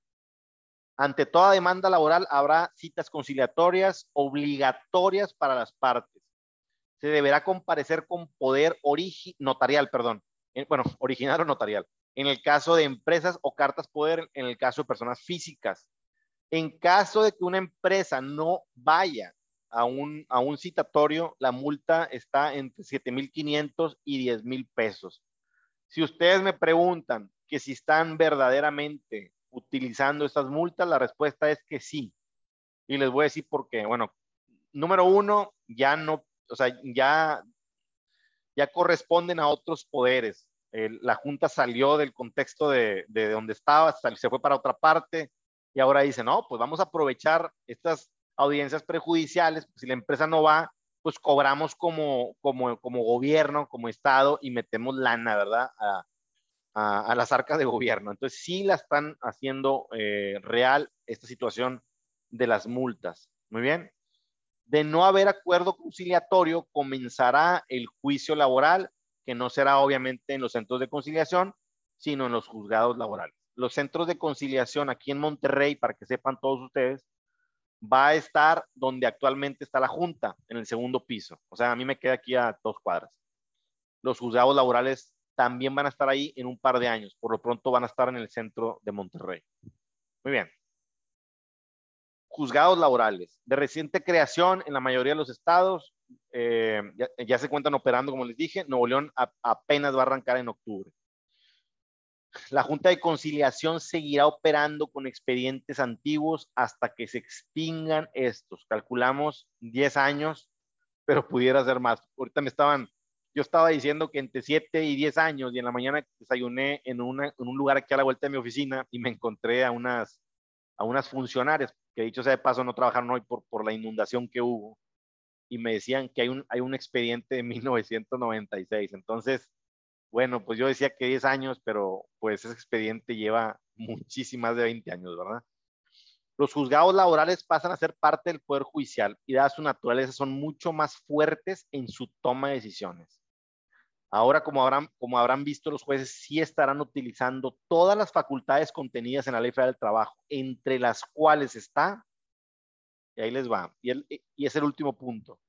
Ante toda demanda laboral habrá citas conciliatorias obligatorias para las partes. se deberá comparecer con poder notarial, perdón, bueno, original o notarial, en el caso de empresas o cartas poder en el caso de personas físicas. En caso de que una empresa no vaya a un, a un citatorio, la multa está entre 7.500 y 10.000 pesos. Si ustedes me preguntan que si están verdaderamente utilizando estas multas, la respuesta es que sí. Y les voy a decir por qué. Bueno, número uno, ya no, o sea, ya, ya corresponden a otros poderes. La Junta salió del contexto de, de donde estaba, se fue para otra parte y ahora dice, no, pues vamos a aprovechar estas audiencias prejudiciales, pues si la empresa no va, pues cobramos como, como, como gobierno, como Estado y metemos lana, ¿verdad? A, a, las arcas de gobierno. Entonces sí la están haciendo eh, real esta situación de las multas. Muy bien. De no haber acuerdo conciliatorio, comenzará el juicio laboral, que no será obviamente en los centros de conciliación, sino en los juzgados laborales. Los centros de conciliación aquí en Monterrey, para que sepan todos ustedes, va a estar donde actualmente está la Junta, en el segundo piso. O sea, a mí me queda aquí a dos cuadras. Los juzgados laborales también van a estar ahí en un par de años. Por lo pronto van a estar en el centro de Monterrey. Muy bien. Juzgados laborales de reciente creación en la mayoría de los estados. Eh, ya, se cuentan operando, como les dije. Nuevo León apenas va a arrancar en octubre. La Junta de Conciliación seguirá operando con expedientes antiguos hasta que se extingan estos. Calculamos 10 años, pero pudiera ser más. Ahorita me estaban yo estaba diciendo que entre 7 y 10 años y en la mañana desayuné en, en un lugar aquí a la vuelta de mi oficina y me encontré a unas, a unas funcionarias que dicho sea de paso no trabajaron hoy por, por la inundación que hubo y me decían que hay un, hay un expediente de 1996. Entonces, bueno, pues yo decía que 10 años, pero pues ese expediente lleva muchísimas de 20 años, ¿verdad? Los juzgados laborales pasan a ser parte del Poder Judicial y dada su naturaleza son mucho más fuertes en su toma de decisiones. Ahora, como habrán, como habrán visto los jueces, sí estarán utilizando todas las facultades contenidas en la Ley Federal del Trabajo, entre las cuales está, y ahí les va, y, y es el último punto,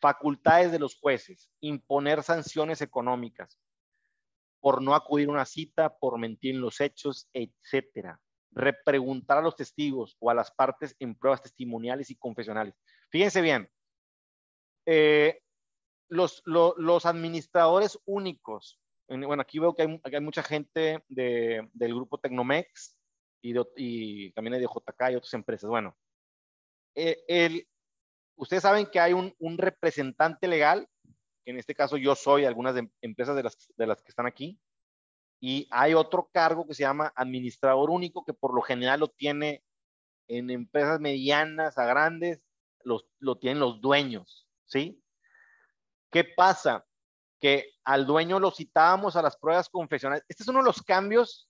facultades de los jueces, imponer sanciones económicas por no acudir a una cita, por mentir en los hechos, etcétera. Repreguntar a los testigos o a las partes en pruebas testimoniales y confesionales. Fíjense bien, eh, los, los, administradores únicos, bueno, aquí veo que hay, mucha gente de, del grupo Tecnomex y, y, también de JK y otras empresas. Bueno, eh, el, ustedes saben que hay un, representante legal, en este caso yo soy algunas de, empresas de las, de las que están aquí, y hay otro cargo que se llama administrador único, que por lo general lo tiene en empresas medianas a grandes, los, lo tienen los dueños, ¿sí? ¿Qué pasa? Que al dueño lo citábamos a las pruebas confesionales. Este es uno de los cambios,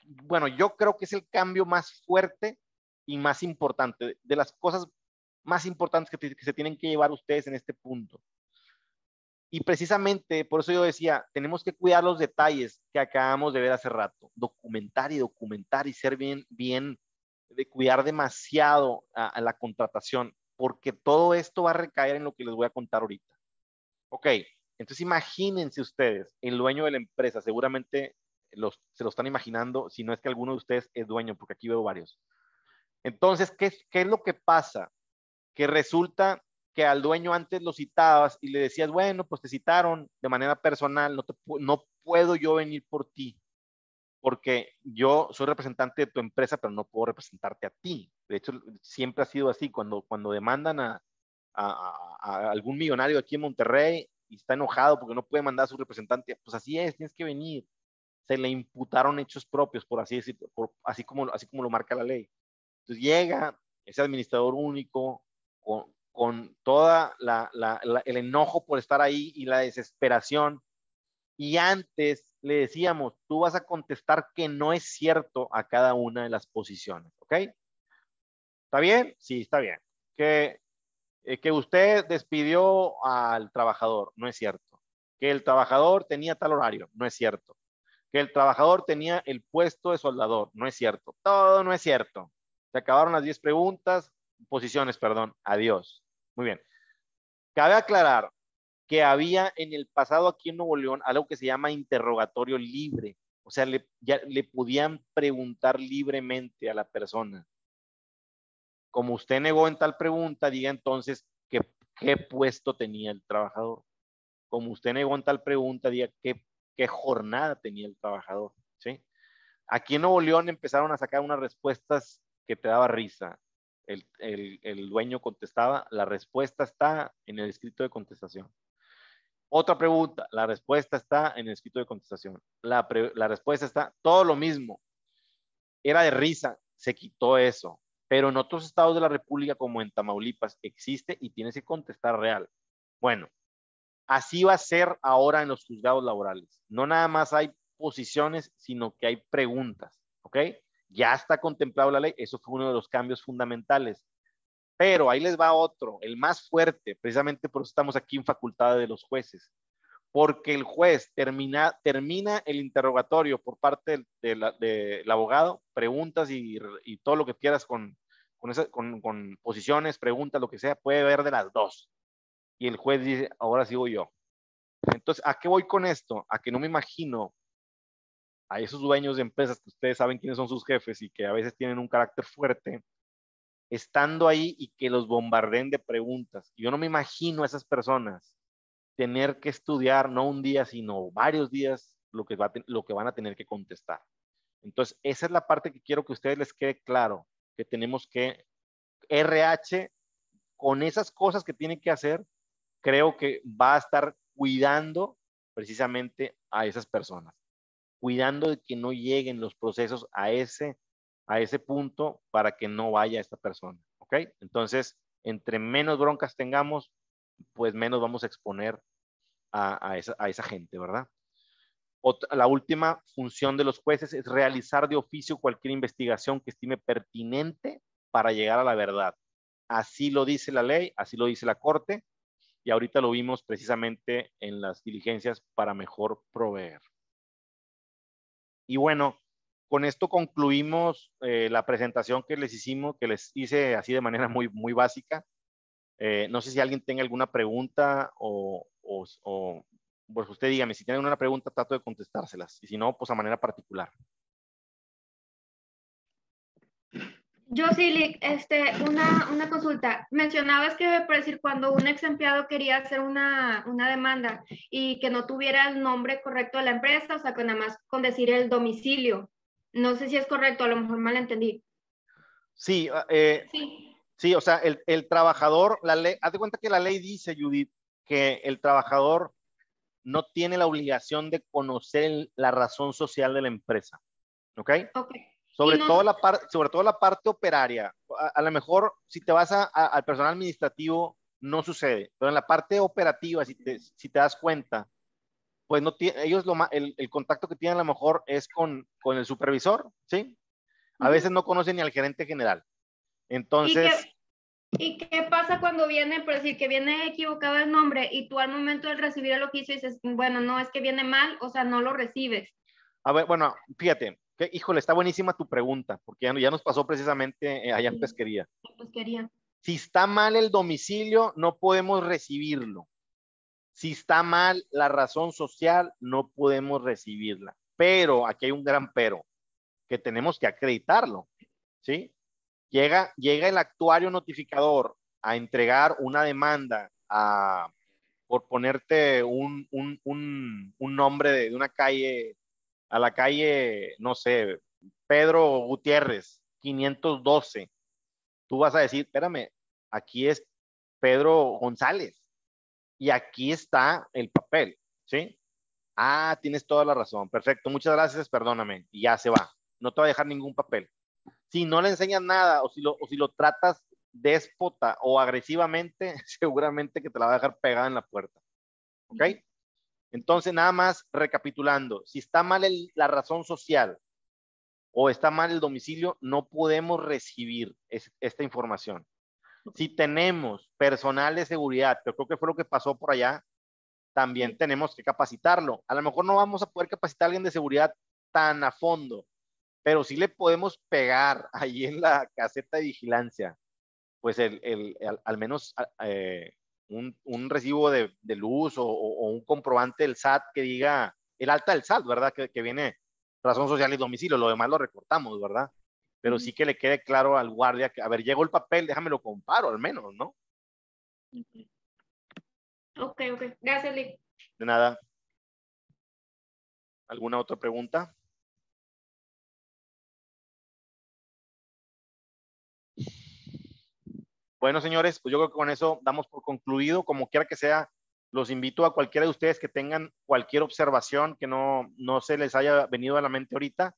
bueno, yo creo que es el cambio más fuerte y más importante, de las cosas más importantes que, que se tienen que llevar ustedes en este punto. Y precisamente por eso yo decía, tenemos que cuidar los detalles que acabamos de ver hace rato, documentar y documentar y ser bien, bien, de cuidar demasiado a, a la contratación, porque todo esto va a recaer en lo que les voy a contar ahorita. Ok, entonces imagínense ustedes, el dueño de la empresa, seguramente los, se lo están imaginando, si no es que alguno de ustedes es dueño, porque aquí veo varios. Entonces, ¿qué, es lo que pasa? Que resulta que al dueño antes lo citabas y le decías, bueno, pues te citaron de manera personal, no, no puedo yo venir por ti, porque yo soy representante de tu empresa, pero no puedo representarte a ti. De hecho, siempre ha sido así, cuando, cuando demandan a, a, algún millonario aquí en Monterrey y está enojado porque no puede mandar a su representante, pues así es, tienes que venir. Se le imputaron hechos propios, por así decirlo, así, como, así como lo marca la ley. Llega ese administrador único con, con toda la, el enojo por estar ahí y la desesperación. Y antes le decíamos, tú vas a contestar que no es cierto a cada una de las posiciones, ¿ok? ¿Está bien? Sí, está bien. Que eh, que usted despidió al trabajador, no es cierto. Que el trabajador tenía tal horario, no es cierto. Que el trabajador tenía el puesto de soldador, no es cierto. Todo no es cierto. Se acabaron las 10 preguntas, posiciones, perdón. Adiós. Muy bien. Cabe aclarar que había en el pasado aquí en Nuevo León algo que se llama interrogatorio libre. O sea, le, ya, le podían preguntar libremente a la persona. Como usted negó en tal pregunta, diga entonces qué, qué puesto tenía el trabajador. Como usted negó en tal pregunta, diga qué, qué jornada tenía el trabajador. ¿sí? Aquí en Nuevo León empezaron a sacar unas respuestas que te daba risa. El, el, el dueño contestaba, la respuesta está en el escrito de contestación. Otra pregunta, la respuesta está en el escrito de contestación. La, la, respuesta está, todo lo mismo. Era de risa, se quitó eso. Pero en otros estados de la República, como en Tamaulipas, existe y tienes que contestar real. Bueno, así va a ser ahora en los juzgados laborales. No nada más hay posiciones, sino que hay preguntas, ¿ok? Ya está contemplado la ley, eso fue uno de los cambios fundamentales. Pero ahí les va otro, el más fuerte, precisamente por eso estamos aquí en facultad de los jueces, porque el juez termina, termina el interrogatorio por parte del, de de, abogado, preguntas y, todo lo que quieras con, con, posiciones, preguntas, lo que sea, puede ver de las dos. Y el juez dice, ahora sigo yo. Entonces, ¿a qué voy con esto? A que no me imagino a esos dueños de empresas que ustedes saben quiénes son sus jefes y que a veces tienen un carácter fuerte, estando ahí y que los bombarden de preguntas. Yo no me imagino a esas personas tener que estudiar no un día, sino varios días lo que, va lo que van a tener que contestar. Entonces, esa es la parte que quiero que ustedes les quede claro, que tenemos que, RH, con esas cosas que tiene que hacer, creo que va a estar cuidando precisamente a esas personas, cuidando de que no lleguen los procesos a ese a ese punto para que no vaya esta persona, ¿ok? Entonces, entre menos broncas tengamos, pues menos vamos a exponer a, esa, a esa, gente, ¿verdad? La última función de los jueces es realizar de oficio cualquier investigación que estime pertinente para llegar a la verdad. Así lo dice la ley, así lo dice la Corte, y ahorita lo vimos precisamente en las diligencias para mejor proveer. Y bueno, con esto concluimos eh, la presentación que les hicimos, que les hice así de manera muy, muy básica. Eh, no sé si alguien tenga alguna pregunta o, o, o, pues usted dígame, si tienen una pregunta trato de contestárselas y si no, pues a manera particular. Yo sí, este, una, una consulta. Mencionabas que, por decir, cuando un ex empleado quería hacer una, una demanda y que no tuviera el nombre correcto de la empresa, o sea, que nada más con decir el domicilio, no sé si es correcto, a lo mejor mal entendí. Sí, eh, sí. sí, o sea, el, el, trabajador, la ley, haz de cuenta que la ley dice, Judith, que el trabajador no tiene la obligación de conocer la razón social de la empresa. ¿Ok? Ok. Sobre, no... todo la parte, sobre todo la parte operaria. A, a lo mejor, si te vas a, a, al personal administrativo, no sucede. Pero en la parte operativa, si te, si te das cuenta, pues no ellos lo, el, el, contacto que tienen a lo mejor es con, con el supervisor, ¿sí? A veces no conocen ni al gerente general. Entonces... ¿Y qué, ¿Y qué, pasa cuando viene, por decir, que viene equivocado el nombre y tú al momento de recibir el oficio dices, bueno, no, es que viene mal, o sea, no lo recibes? A ver, bueno, fíjate, híjole, está buenísima tu pregunta, porque ya, ya nos pasó precisamente eh, allá en pesquería. pesquería. Si está mal el domicilio, no podemos recibirlo. Si está mal la razón social, no podemos recibirla. Pero aquí hay un gran pero, que tenemos que acreditarlo. ¿sí? Llega, llega el actuario notificador a entregar una demanda a, por ponerte un, un, un, un nombre de, de, una calle, a la calle, no sé, Pedro Gutiérrez, 512. Tú vas a decir, espérame, aquí es Pedro González y aquí está el papel, ¿sí? Ah, tienes toda la razón. Perfecto, muchas gracias, perdóname. Y ya se va. No te va a dejar ningún papel. Si no le enseñas nada o si lo, o si lo tratas déspota o agresivamente, seguramente que te la va a dejar pegada en la puerta. ¿Ok? Entonces, nada más recapitulando, si está mal el, la razón social o está mal el domicilio, no podemos recibir es, esta información. Si tenemos personal de seguridad, yo creo que fue lo que pasó por allá, también tenemos que capacitarlo. A lo mejor no vamos a poder capacitar a alguien de seguridad tan a fondo, pero sí le podemos pegar ahí en la caseta de vigilancia, pues el, el, el al menos eh, un, un recibo de, de luz o, o, un comprobante del SAT que diga el alta del SAT, ¿verdad? Que, que, viene razón social y domicilio, lo demás lo recortamos, ¿verdad? Pero sí que le quede claro al guardia que, a ver, llegó el papel, déjame lo comparo al menos, ¿no? Ok, ok. Gracias, Lick. De nada. ¿Alguna otra pregunta? Bueno, señores, pues yo creo que con eso damos por concluido. Como quiera que sea, los invito a cualquiera de ustedes que tengan cualquier observación que no, no se les haya venido a la mente ahorita,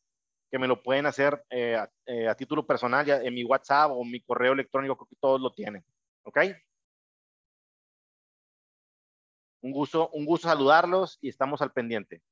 que me lo pueden hacer eh, eh, a título personal ya en mi WhatsApp o mi correo electrónico, creo que todos lo tienen. ¿Ok? Un gusto, un gusto saludarlos y estamos al pendiente.